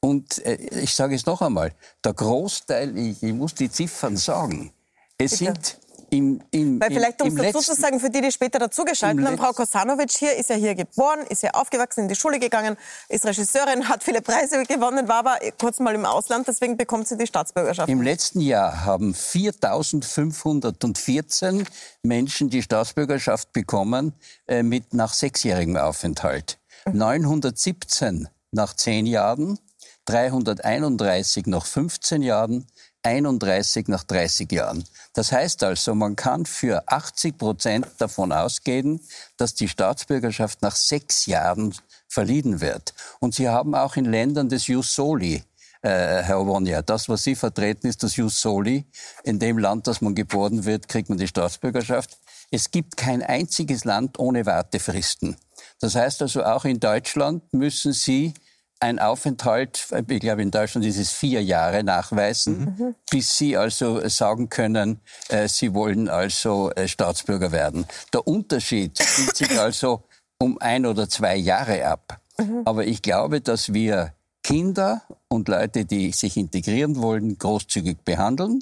Und äh, ich sage es noch einmal, der Großteil, ich, ich muss die Ziffern sagen, es Bitte. sind im, im, Weil vielleicht, um es dazu zu sagen, für die, die später dazugeschaltet haben, Frau Kosanovic hier ist ja hier geboren, ist ja aufgewachsen, in die Schule gegangen, ist Regisseurin, hat viele Preise gewonnen, war aber kurz mal im Ausland, deswegen bekommt sie die Staatsbürgerschaft. Im letzten Jahr haben 4.514 Menschen die Staatsbürgerschaft bekommen äh, mit nach sechsjährigem Aufenthalt. Mhm. 917 nach zehn Jahren, 331 nach 15 Jahren, 31 nach 30 Jahren. Das heißt also, man kann für 80 Prozent davon ausgehen, dass die Staatsbürgerschaft nach sechs Jahren verliehen wird. Und Sie haben auch in Ländern des Jus Soli, äh, Herr Wonja, das, was Sie vertreten, ist das Jus Soli. In dem Land, das man geboren wird, kriegt man die Staatsbürgerschaft. Es gibt kein einziges Land ohne Wartefristen. Das heißt also, auch in Deutschland müssen Sie ein Aufenthalt, ich glaube in Deutschland ist es vier Jahre nachweisen, mhm. bis Sie also sagen können, äh, Sie wollen also äh, Staatsbürger werden. Der Unterschied spielt sich also um ein oder zwei Jahre ab. Mhm. Aber ich glaube, dass wir Kinder und Leute, die sich integrieren wollen, großzügig behandeln.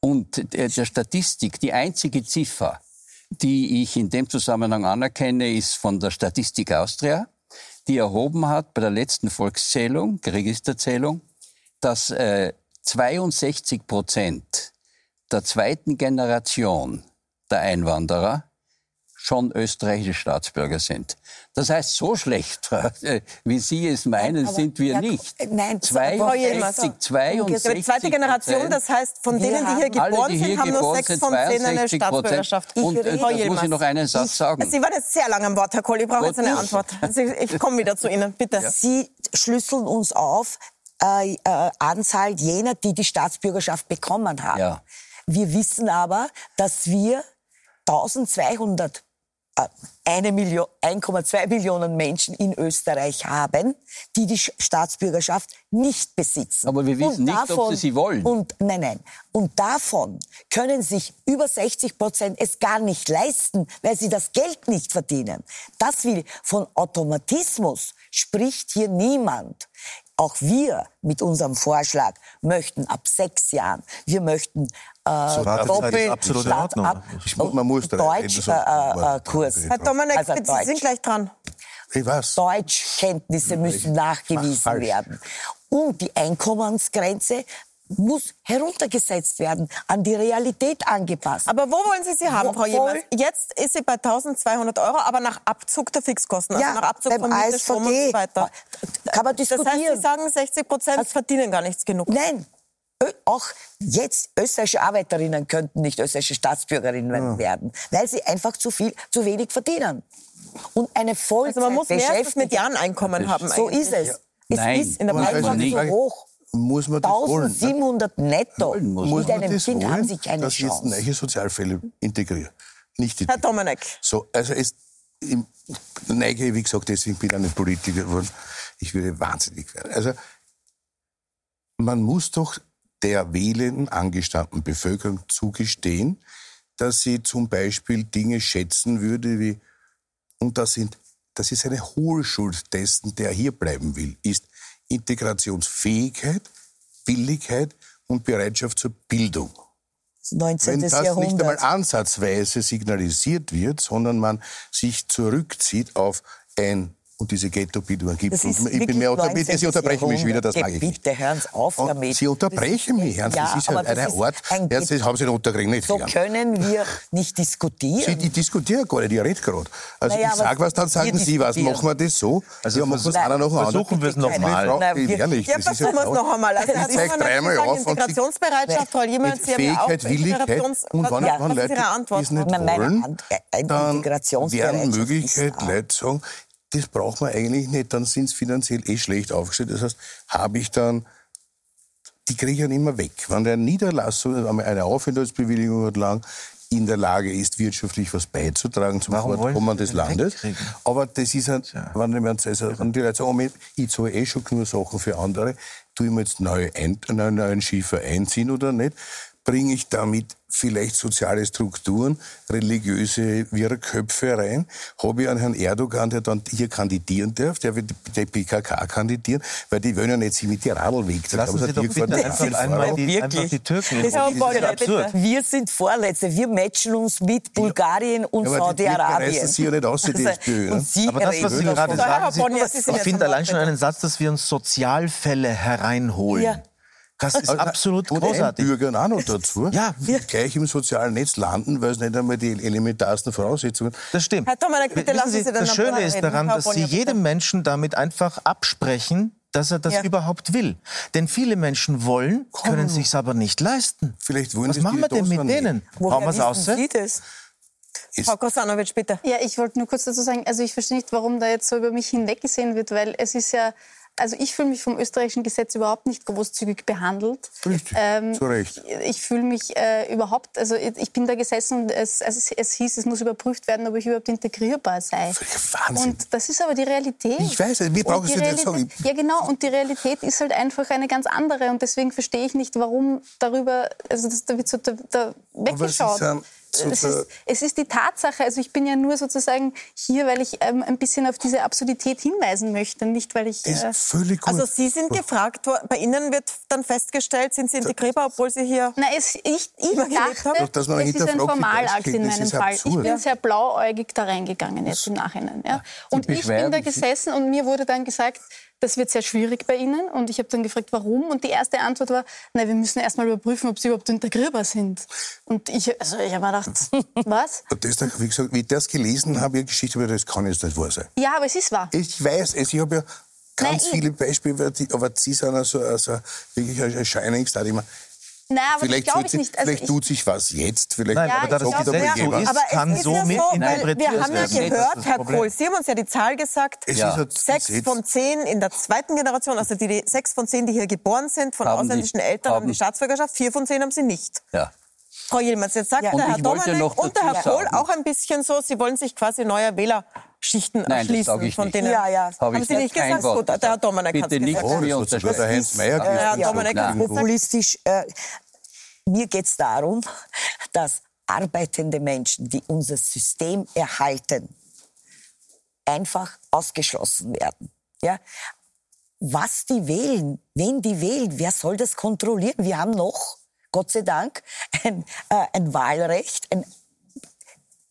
Und der Statistik, die einzige Ziffer, die ich in dem Zusammenhang anerkenne, ist von der Statistik Austria die erhoben hat bei der letzten Volkszählung, Registerzählung, dass äh, 62 Prozent der zweiten Generation der Einwanderer schon österreichische Staatsbürger sind. Das heißt, so schlecht, äh, wie Sie es meinen, sind wir nicht. Nein, 62, 62 Die zweite Generation, das heißt, von denen, die hier geboren die hier sind, haben nur sechs von zehn eine Staatsbürgerschaft. Und äh, da muss ich noch einen Satz sagen. Sie waren jetzt sehr lange am Wort, Herr Kohl. Ich brauche jetzt eine Antwort. Also ich komme wieder zu Ihnen, bitte. Ja. Sie schlüsseln uns auf, äh, äh, Anzahl jener, die die Staatsbürgerschaft bekommen haben. Ja. Wir wissen aber, dass wir 1200 eine Million, 1,2 Millionen Menschen in Österreich haben, die die Staatsbürgerschaft nicht besitzen. Aber wir wissen nicht, ob sie sie wollen. Und, nein, nein. Und davon können sich über 60 Prozent es gar nicht leisten, weil sie das Geld nicht verdienen. Das will von Automatismus spricht hier niemand. Auch wir mit unserem Vorschlag möchten ab sechs Jahren, wir möchten äh, so, doppelt absolut Start ab, man muss Deutsch äh, äh, Kurs. Herr Dominik, also Sie sind gleich dran. Ich weiß. Deutschkenntnisse müssen nachgewiesen werden. Und die Einkommensgrenze muss heruntergesetzt werden, an die Realität angepasst. Aber wo wollen Sie sie haben, Frau Jemers? Jetzt ist sie bei 1200 Euro, aber nach Abzug der Fixkosten, also ja, nach Abzug vom Mindeststrom und so weiter. Kann man diskutieren. Das heißt, Sie sagen, 60 Prozent also, verdienen gar nichts genug. Nein. Auch jetzt österreichische Arbeiterinnen könnten nicht österreichische Staatsbürgerinnen ja. werden, weil sie einfach zu viel, zu wenig verdienen. Und eine Vollzeit Also man muss mehr als das Medianeinkommen haben. So eigentlich. ist es. Ja. Es ist in der Breitband so hoch muss man das 1700 wollen, netto muss mit einem das Kind wollen, haben sie keine dass Chance. jetzt neue Sozialfälle integrieren. Nicht die Herr Domenek. So, also es, ich neige, wie gesagt, deswegen bin ich nicht Politiker geworden. Ich würde wahnsinnig werden. Also man muss doch der wählenden, angestammten Bevölkerung zugestehen, dass sie zum Beispiel Dinge schätzen würde wie, und das sind, das ist eine Hohlschuld dessen, der hier bleiben will, ist, Integrationsfähigkeit, Billigkeit und Bereitschaft zur Bildung. 19. Wenn das Jahrhundert. nicht einmal ansatzweise signalisiert wird, sondern man sich zurückzieht auf ein und diese Ghetto-Bildung gibt. Das ist ich bin mehr unter, Sie unterbrechen mich wieder, das mag ich nicht. Bitte hören Sie auf und damit. Sie unterbrechen mich, Sie, ja, das ist ja eine Art, ein ja, das haben Sie unterkriegen, nicht So können wir nicht diskutieren. Sie die diskutieren gar nicht, ich rede gerade. Also naja, ich sage was, dann sagen Sie was. Machen wir das so? Also ja, machen wir es einer noch Versuchen wir es noch mal. Ehrlich, ja, versuchen wir es noch einmal. Also, ich zeige dreimal auf. Integrationsbereitschaft, Frau Jemand, Sie haben ja auch Willigkeit und wenn Leute das nicht wollen, dann werden Möglichkeit Leute sagen, das braucht man eigentlich nicht, dann sind sie finanziell eh schlecht aufgestellt. Das heißt, habe ich dann, die kriege ich dann immer weg. Wenn der Niederlassung, eine Aufenthaltsbewilligung hat lang, in der Lage ist, wirtschaftlich was beizutragen zum Fortkommen des Landes. Aber das ist halt, ja. wenn, man, also, wenn die Leute sagen, ich zahle eh schon nur Sachen für andere, tue ich mir jetzt neue, ein, neuen Schiffer einziehen oder nicht, bringe ich damit vielleicht soziale Strukturen, religiöse Wirrköpfe rein? Habe ich einen Herrn Erdogan, der dann hier kandidieren darf, der wird der PKK kandidieren, weil die wollen ja nicht sich mit die Radl weg. Lassen Sie doch bitte einfach einmal die, einfach die Türken. Das ist absurd. Wir sind Vorletzte. Wir matchen uns mit Bulgarien und Saudi-Arabien. Das Sie ja nicht aus, die also, SPÖ. Und Sie aber das, was Sie gerade sagen, Sie, ich finde allein schon einen Satz, dass wir uns Sozialfälle hereinholen. Ja. Das ist also, absolut großartig. Bürgern auch noch dazu, ja. die gleich im sozialen Netz landen, weil es nicht einmal die elementarsten Voraussetzungen Das stimmt. Herr Tomanek, bitte lassen Sie, Sie Das Schöne ist daran, dass Sie jedem Menschen damit einfach absprechen, dass er das ja. überhaupt will. Denn viele Menschen wollen, können sich aber nicht leisten. Vielleicht wollen Was machen wir denn mit denen? Woher wir es aus? Frau Kosanovic, bitte. Ja, ich wollte nur kurz dazu sagen, also ich verstehe nicht, warum da jetzt so über mich hinweggesehen wird, weil es ist ja also ich fühle mich vom österreichischen Gesetz überhaupt nicht großzügig behandelt. Richtig, ähm, zu Recht. Ich fühle mich äh, überhaupt, also ich bin da gesessen und es, also es, hieß, es muss überprüft werden, ob ich überhaupt integrierbar sei. Wahnsinn. Und das ist aber die Realität. Ich weiß, wir brauchen es nicht sagen. Ja genau, und die Realität ist halt einfach eine ganz andere und deswegen verstehe ich nicht, warum darüber, also das, da wird so da, da weggeschaut es ist, es ist, die Tatsache, also ich bin ja nur sozusagen hier, weil ich ähm, ein bisschen auf diese Absurdität hinweisen möchte, nicht weil ich... Äh, ist völlig gut. Also Sie sind gefragt, bei Ihnen wird dann festgestellt, sind Sie integrierbar, obwohl Sie hier... Nein, es, ich, ich dachte, Dass es ist ein Formalakt in meinem Fall. Absurd. Ich bin sehr blauäugig da reingegangen jetzt im Nachhinein. Ja. Und ich bin da gesessen und mir wurde dann gesagt, das wird sehr schwierig bei Ihnen. Und ich habe dann gefragt, warum? Und die erste Antwort war, na, wir müssen erst mal überprüfen, ob Sie überhaupt integrierbar sind. Und ich, also ich habe mir gedacht, was? Das, wie gesagt, wie ich das gelesen habe, die Geschichte, das kann jetzt nicht wahr sein. Ja, aber es ist wahr. Ich weiß es, ich habe ja ganz Nein, viele Beispiele, aber Sie sind also, also wirklich ein Shining Star. Nein, aber vielleicht, das ich nicht. Also vielleicht tut sich was jetzt. Vielleicht Nein, aber da das Gesetz so ist, aber kann so ja mit so, Wir haben ja gehört, Herr Kohl, Sie haben uns ja die Zahl gesagt, ja. sechs von zehn in der zweiten Generation, also die, die sechs von zehn, die hier geboren sind, von haben ausländischen die, Eltern, haben die Staatsbürgerschaft, vier von zehn haben sie nicht. Ja. Frau Jilmans, jetzt sagt ja. der Herr Dominik und der Herr Kohl auch ein bisschen so, Sie wollen sich quasi neuer Wählerschichten Nein, erschließen. von denen. Ja, ja. Hab Haben Sie nicht gesagt? Gut, der Herr Dominik hat es gesagt. Oh, das sogar der Heinz Mayer gesagt. Herr Dominik hat Populistisch. Äh, mir geht es darum, dass arbeitende Menschen, die unser System erhalten, einfach ausgeschlossen werden. Ja? Was die wählen, wen die wählen, wer soll das kontrollieren? Wir haben noch, Gott sei Dank, ein, äh, ein Wahlrecht, ein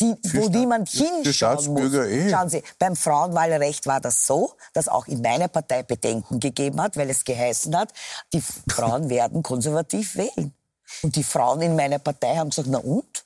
die, wo niemand hinschauen muss. Eh. Schauen Sie, beim Frauenwahlrecht war das so, dass auch in meiner Partei Bedenken gegeben hat, weil es geheißen hat, die Frauen werden konservativ wählen. Und die Frauen in meiner Partei haben gesagt, na und?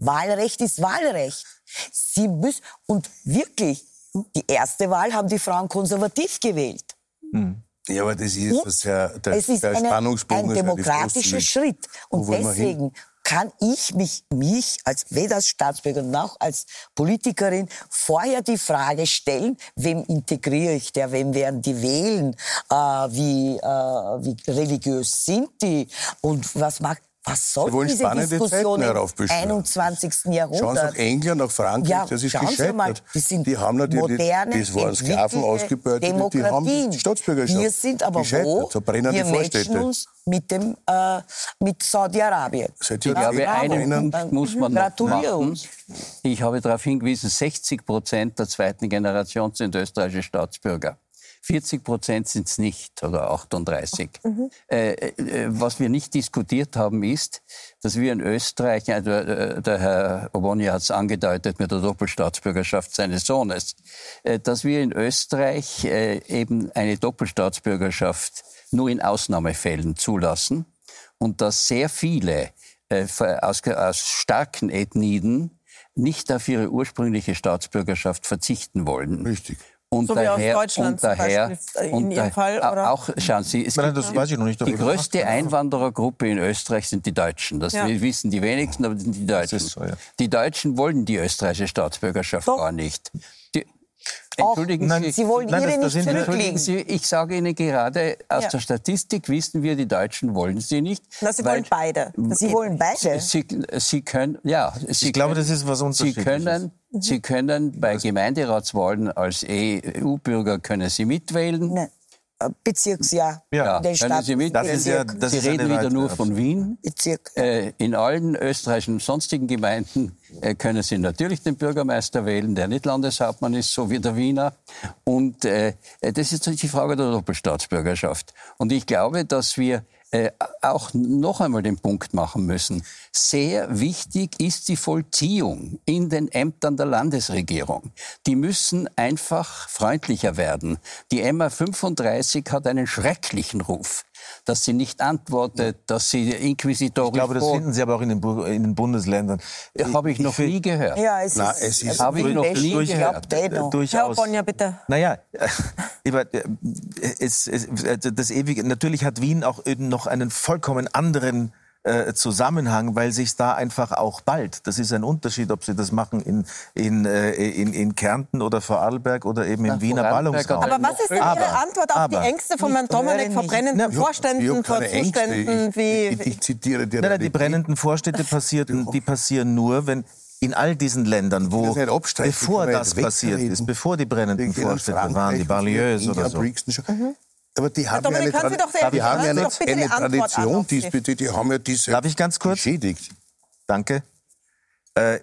Wahlrecht ist Wahlrecht. Sie müssen, und wirklich, die erste Wahl haben die Frauen konservativ gewählt. Hm. Ja, aber das ist, was der, der, es ist der eine, ein demokratischer Schritt. Und deswegen kann ich mich, mich als weder als Staatsbürger noch als Politikerin vorher die Frage stellen, wem integriere ich der, wem werden die wählen, äh, wie, äh, wie religiös sind die und was macht was soll wollen diese Diskussion im 21. Jahrhundert? Schauen Sie nach England, nach Frankreich, ja, das ist gescheitert. Mal, die, sind die haben natürlich, moderne, das waren Sklaven ausgebeutet, die haben die Staatsbürgerschaft Wir sind aber wo? Wir matchen uns mit, dem, äh, mit Saudi-Arabien. Ich glaube, einen Punkt muss man noch machen. Ich habe darauf hingewiesen, 60 Prozent der zweiten Generation sind österreichische Staatsbürger. 40 Prozent sind es nicht oder 38. Mhm. Äh, äh, was wir nicht diskutiert haben, ist, dass wir in Österreich, äh, der, der Herr Oboni hat es angedeutet mit der Doppelstaatsbürgerschaft seines Sohnes, äh, dass wir in Österreich äh, eben eine Doppelstaatsbürgerschaft nur in Ausnahmefällen zulassen und dass sehr viele äh, aus, aus starken Ethniden nicht auf ihre ursprüngliche Staatsbürgerschaft verzichten wollen. Richtig. Und so daher, wie aus Deutschland und daher, in und Ihrem Fall, oder? Auch, schauen Sie, es Nein, das weiß ich noch nicht. Die größte Einwanderergruppe in Österreich sind die Deutschen. Das ja. wissen die wenigsten, aber sind die Deutschen. So, ja. Die Deutschen wollen die österreichische Staatsbürgerschaft Doch. gar nicht. Entschuldigen Nein, Sie, Sie wollen Nein, Ihre nicht zurücklegen. Sie, ich sage Ihnen gerade, aus ja. der Statistik wissen wir, die Deutschen wollen sie nicht. Na, Sie wollen beide. Sie wollen beide. Sie, Sie können, ja. Sie ich glaube, das ist was unterschiedliches. Sie können, mhm. Sie können bei Gemeinderatswahlen als EU-Bürger können Sie mitwählen. Nein. Bezirksjahr. Ja, den Stadt Sie, mit? Das ist ja, das Sie ist reden wieder nur von Wien. Bezirk. Äh, in allen österreichischen sonstigen Gemeinden äh, können Sie natürlich den Bürgermeister wählen, der nicht Landeshauptmann ist, so wie der Wiener. Und äh, das ist die Frage der Doppelstaatsbürgerschaft. Und ich glaube, dass wir äh, auch noch einmal den Punkt machen müssen. Sehr wichtig ist die Vollziehung in den Ämtern der Landesregierung. Die müssen einfach freundlicher werden. Die MA 35 hat einen schrecklichen Ruf dass sie nicht antwortet, dass sie inquisitorisch Ich glaube, das finden Sie aber auch in den, in den Bundesländern. Habe ich noch nie gehört. Ja, es Na, ist, es habe ich noch nie durch, gehört. Durchaus. Herr Bonja, bitte. Naja, äh, es, es, das ewige, natürlich hat Wien auch noch einen vollkommen anderen äh, Zusammenhang, weil sich da einfach auch bald. Das ist ein Unterschied, ob Sie das machen in, in, äh, in, in Kärnten oder Vorarlberg oder eben im Wiener Ballungsraum. Aber was ist denn aber, Ihre Antwort auf aber, die Ängste von Herrn Dominik vor brennenden Vorständen, vor Zuständen wie... Ich, ich, zitiere die nein, nein, die brennenden Vorstädte passierten, die passieren nur, wenn in all diesen Ländern, wo bevor das passiert ist, bevor die brennenden Vorstädte waren, die Banlieues oder so. Mhm. Aber die haben ja eine, Tra die haben ja eine, eine Tradition diesbezüglich. Die haben ja diese Darf ich ganz kurz? Geschädigt. Danke. Äh,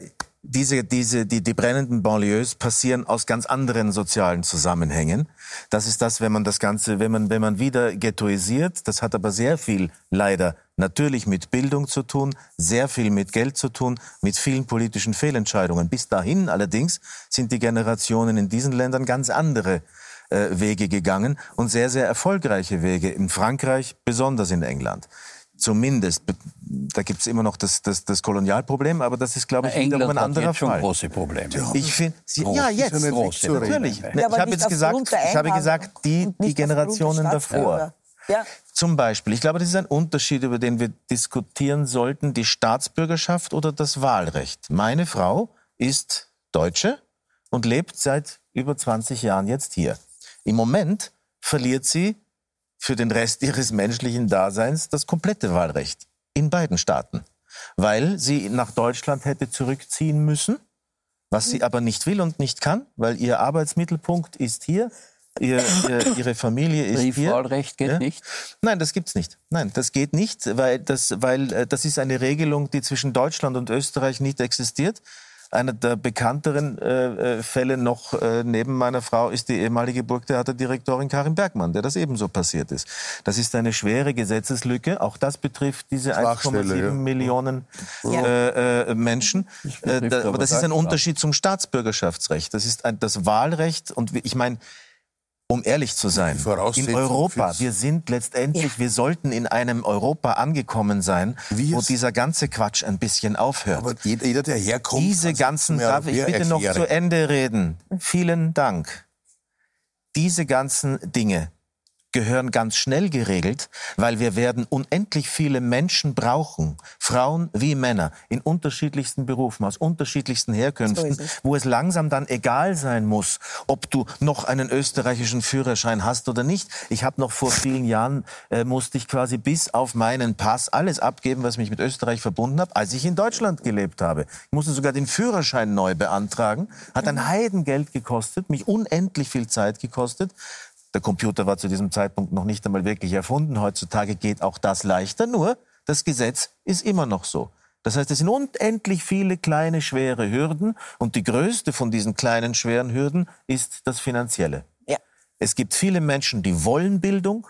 diese, diese, die, die brennenden Banlieues passieren aus ganz anderen sozialen Zusammenhängen. Das ist das, wenn man das Ganze, wenn man, wenn man wieder ghettoisiert, das hat aber sehr viel leider natürlich mit Bildung zu tun, sehr viel mit Geld zu tun, mit vielen politischen Fehlentscheidungen. Bis dahin allerdings sind die Generationen in diesen Ländern ganz andere äh, Wege gegangen und sehr, sehr erfolgreiche Wege. In Frankreich, besonders in England. Zumindest, da gibt es immer noch das, das, das Kolonialproblem, aber das ist, glaube ich, England wiederum ein anderer hat jetzt Fall. große Probleme. Ich finde, ja, jetzt große, natürlich. Ja, ich habe jetzt gesagt, ich habe gesagt, die, die Generationen davor. Ja. Zum Beispiel, ich glaube, das ist ein Unterschied, über den wir diskutieren sollten, die Staatsbürgerschaft oder das Wahlrecht. Meine Frau ist Deutsche und lebt seit über 20 Jahren jetzt hier. Im Moment verliert sie für den Rest ihres menschlichen Daseins das komplette Wahlrecht in beiden Staaten. weil sie nach Deutschland hätte zurückziehen müssen, was sie aber nicht will und nicht kann, weil ihr Arbeitsmittelpunkt ist hier. Ihr, ihr, ihre Familie ist Briefwahlrecht geht ja? nicht? Nein, das gibt's nicht. Nein, das geht nicht, weil das, weil äh, das ist eine Regelung, die zwischen Deutschland und Österreich nicht existiert. Einer der bekannteren äh, äh, Fälle noch äh, neben meiner Frau ist die ehemalige Burgtheaterdirektorin Karin Bergmann, der das ebenso passiert ist. Das ist eine schwere Gesetzeslücke. Auch das betrifft diese 1,7 ja. Millionen äh, äh, Menschen. Äh, da, aber das ist ein Unterschied zum Staatsbürgerschaftsrecht. Das ist ein, das Wahlrecht. Und ich meine, um ehrlich zu sein, in Europa, wir sind letztendlich, ja. wir sollten in einem Europa angekommen sein, wo dieser ganze Quatsch ein bisschen aufhört. Aber jeder, jeder der herkommt, diese ganzen, darf ich bitte erklären. noch zu Ende reden? Vielen Dank. Diese ganzen Dinge, gehören ganz schnell geregelt, weil wir werden unendlich viele Menschen brauchen, Frauen wie Männer, in unterschiedlichsten Berufen, aus unterschiedlichsten Herkünften, so wo es langsam dann egal sein muss, ob du noch einen österreichischen Führerschein hast oder nicht. Ich habe noch vor vielen Jahren, äh, musste ich quasi bis auf meinen Pass alles abgeben, was mich mit Österreich verbunden hat, als ich in Deutschland gelebt habe. Ich musste sogar den Führerschein neu beantragen, hat ein Heidengeld gekostet, mich unendlich viel Zeit gekostet. Der Computer war zu diesem Zeitpunkt noch nicht einmal wirklich erfunden. Heutzutage geht auch das leichter. Nur das Gesetz ist immer noch so. Das heißt, es sind unendlich viele kleine, schwere Hürden. Und die größte von diesen kleinen, schweren Hürden ist das Finanzielle. Ja. Es gibt viele Menschen, die wollen Bildung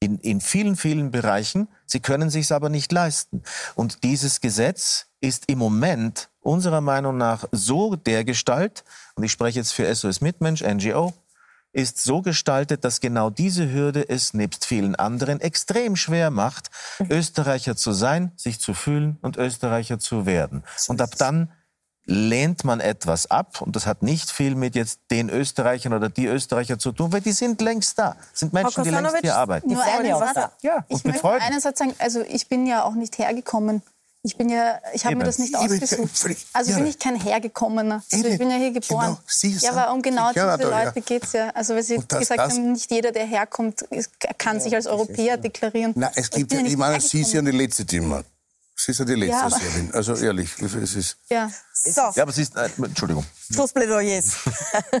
in, in vielen, vielen Bereichen. Sie können sich aber nicht leisten. Und dieses Gesetz ist im Moment unserer Meinung nach so der Gestalt, und ich spreche jetzt für SOS Mitmensch, NGO, ist so gestaltet, dass genau diese Hürde es nebst vielen anderen extrem schwer macht, mhm. Österreicher zu sein, sich zu fühlen und Österreicher zu werden. Und ab dann lehnt man etwas ab und das hat nicht viel mit jetzt den Österreichern oder die Österreicher zu tun, weil die sind längst da. Das sind Menschen, die längst hier arbeiten. Nur einen Satz. Ja, ich möchte einen Satz sagen, also ich bin ja auch nicht hergekommen ich bin ja, ich habe mir das nicht ausgesucht. Also bin ich kein Hergekommener. Also ich bin ja hier geboren. Genau, ja, aber um genau diese Leute ja. geht es ja. Also weil Sie das, gesagt das, haben, nicht jeder, der herkommt, kann ja, sich als Europäer deklarieren. Nein, es gibt ja, ich meine, Sie sind ja die letzte, die man. Sie ist ja die letzte ja, Serbin. Also ehrlich, es ist. Ja. So. Ja, aber sie ist. Äh, Entschuldigung. Schlussplädoyers.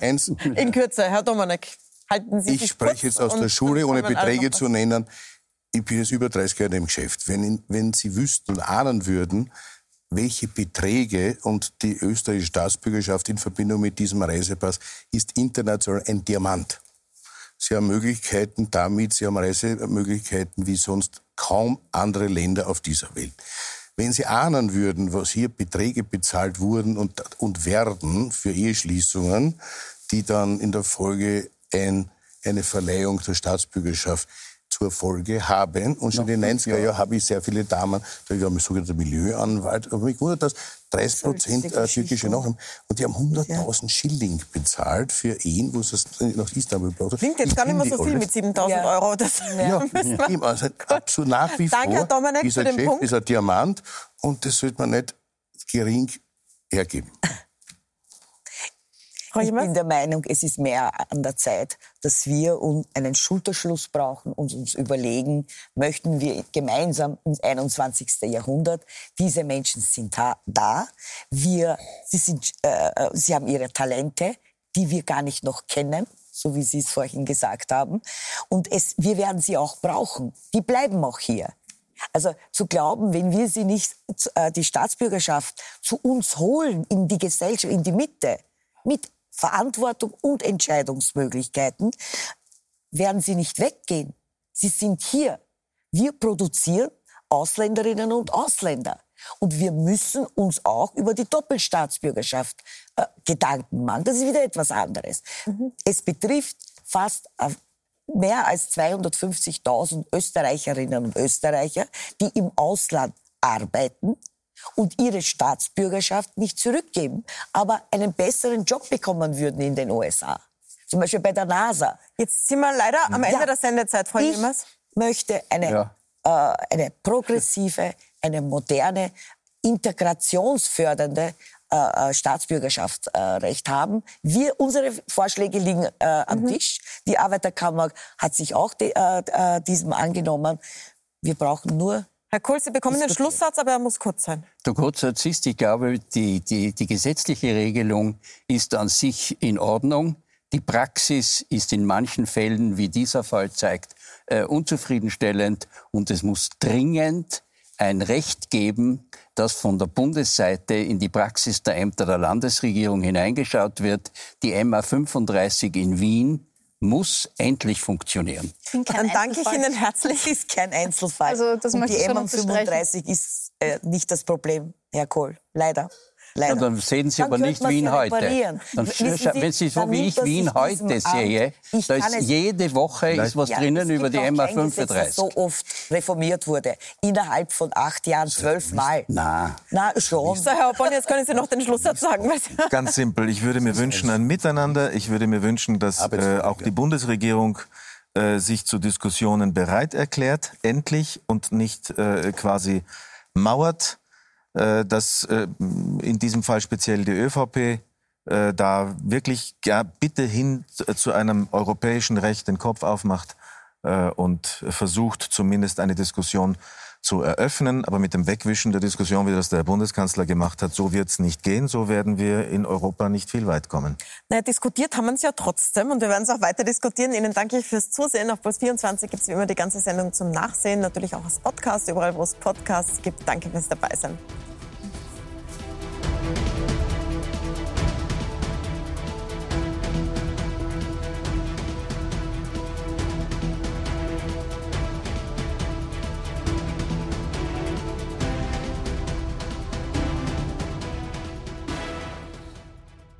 In Kürze, Herr Domanek. Halten Sie ich spreche jetzt aus der Schule, ohne Beträge zu nennen ich bin jetzt über 30 Jahre im Geschäft. Wenn, wenn Sie wüssten und ahnen würden, welche Beträge und die österreichische Staatsbürgerschaft in Verbindung mit diesem Reisepass ist international ein Diamant. Sie haben Möglichkeiten damit, Sie haben Reisemöglichkeiten wie sonst kaum andere Länder auf dieser Welt. Wenn Sie ahnen würden, was hier Beträge bezahlt wurden und, und werden für Eheschließungen, die dann in der Folge ein, eine Verleihung der Staatsbürgerschaft zur Folge haben. Und schon in den 90er Jahren habe ich sehr viele Damen, da war sogenannter Milieuanwalt, aber mich wundert das, 30 Prozent äh, türkische Nachkommen. Und die haben 100.000 Schilling bezahlt für Ehen, wo sie es nach Istanbul brauchen. Klingt jetzt ich gar nicht mehr so viel mit 7.000 ja. Euro. Das ja, ja. also absolut nach wie Danke, vor. Dominik, dieser für den Chef Punkt. ist ein Diamant und das sollte man nicht gering hergeben. Ich bin der Meinung, es ist mehr an der Zeit, dass wir einen Schulterschluss brauchen und uns überlegen, möchten wir gemeinsam ins 21. Jahrhundert. Diese Menschen sind da. Wir, sie, sind, äh, sie haben ihre Talente, die wir gar nicht noch kennen so wie Sie es vorhin gesagt haben. Und es, wir werden sie auch brauchen. Die bleiben auch hier. Also zu glauben, wenn wir sie nicht, äh, die Staatsbürgerschaft zu uns holen, in die Gesellschaft, in die Mitte, mit Verantwortung und Entscheidungsmöglichkeiten, werden sie nicht weggehen. Sie sind hier. Wir produzieren Ausländerinnen und Ausländer. Und wir müssen uns auch über die Doppelstaatsbürgerschaft äh, Gedanken machen. Das ist wieder etwas anderes. Mhm. Es betrifft fast äh, mehr als 250.000 Österreicherinnen und Österreicher, die im Ausland arbeiten und ihre Staatsbürgerschaft nicht zurückgeben, aber einen besseren Job bekommen würden in den USA. Zum Beispiel bei der NASA. Jetzt sind wir leider am Ende ja. der Sendezeit, Frau Ich möchte eine, ja. äh, eine progressive, eine moderne, integrationsfördernde äh, äh Staatsbürgerschaftsrecht äh, haben. Wir, unsere Vorschläge liegen äh, am mhm. Tisch. Die Arbeiterkammer hat sich auch die, äh, äh, diesem angenommen. Wir brauchen nur Herr Kohl, Sie bekommen den Schlusssatz, aber er muss kurz sein. Der Kurzsatz ist, ich glaube, die, die, die gesetzliche Regelung ist an sich in Ordnung. Die Praxis ist in manchen Fällen, wie dieser Fall zeigt, äh, unzufriedenstellend und es muss dringend ein Recht geben, dass von der Bundesseite in die Praxis der Ämter der Landesregierung hineingeschaut wird. Die MA 35 in Wien muss endlich funktionieren. Dann danke ich Ihnen herzlich. Das ist kein Einzelfall. Also, das Und die MA 35 ist äh, nicht das Problem, Herr Kohl. Leider. Leider. Ja, dann sehen Sie dann aber nicht Wien heute. Dann, Sie, wenn Sie so wie ich Wien heute sehe, da ist jede Woche ist was ja, drinnen über die MA 35. Das so oft reformiert wurde. Innerhalb von acht Jahren zwölf Mal. Na. Na, schon. So, Herr Bonn, jetzt können Sie noch den Schlusssatz sagen. Ganz simpel. Ich würde mir wünschen ein Miteinander. Ich würde mir wünschen, dass äh, auch die Bundesregierung äh, sich zu Diskussionen bereit erklärt, endlich und nicht äh, quasi mauert dass äh, in diesem Fall speziell die ÖVP äh, da wirklich bitte hin zu einem europäischen Recht den Kopf aufmacht und versucht zumindest eine Diskussion zu eröffnen, aber mit dem Wegwischen der Diskussion, wie das der Bundeskanzler gemacht hat, so wird es nicht gehen, so werden wir in Europa nicht viel weit kommen. Naja, diskutiert haben wir es ja trotzdem und wir werden es auch weiter diskutieren. Ihnen danke ich fürs Zusehen. Auf Puls 24 gibt es wie immer die ganze Sendung zum Nachsehen, natürlich auch als Podcast, überall wo es Podcasts gibt. Danke fürs Dabeisein.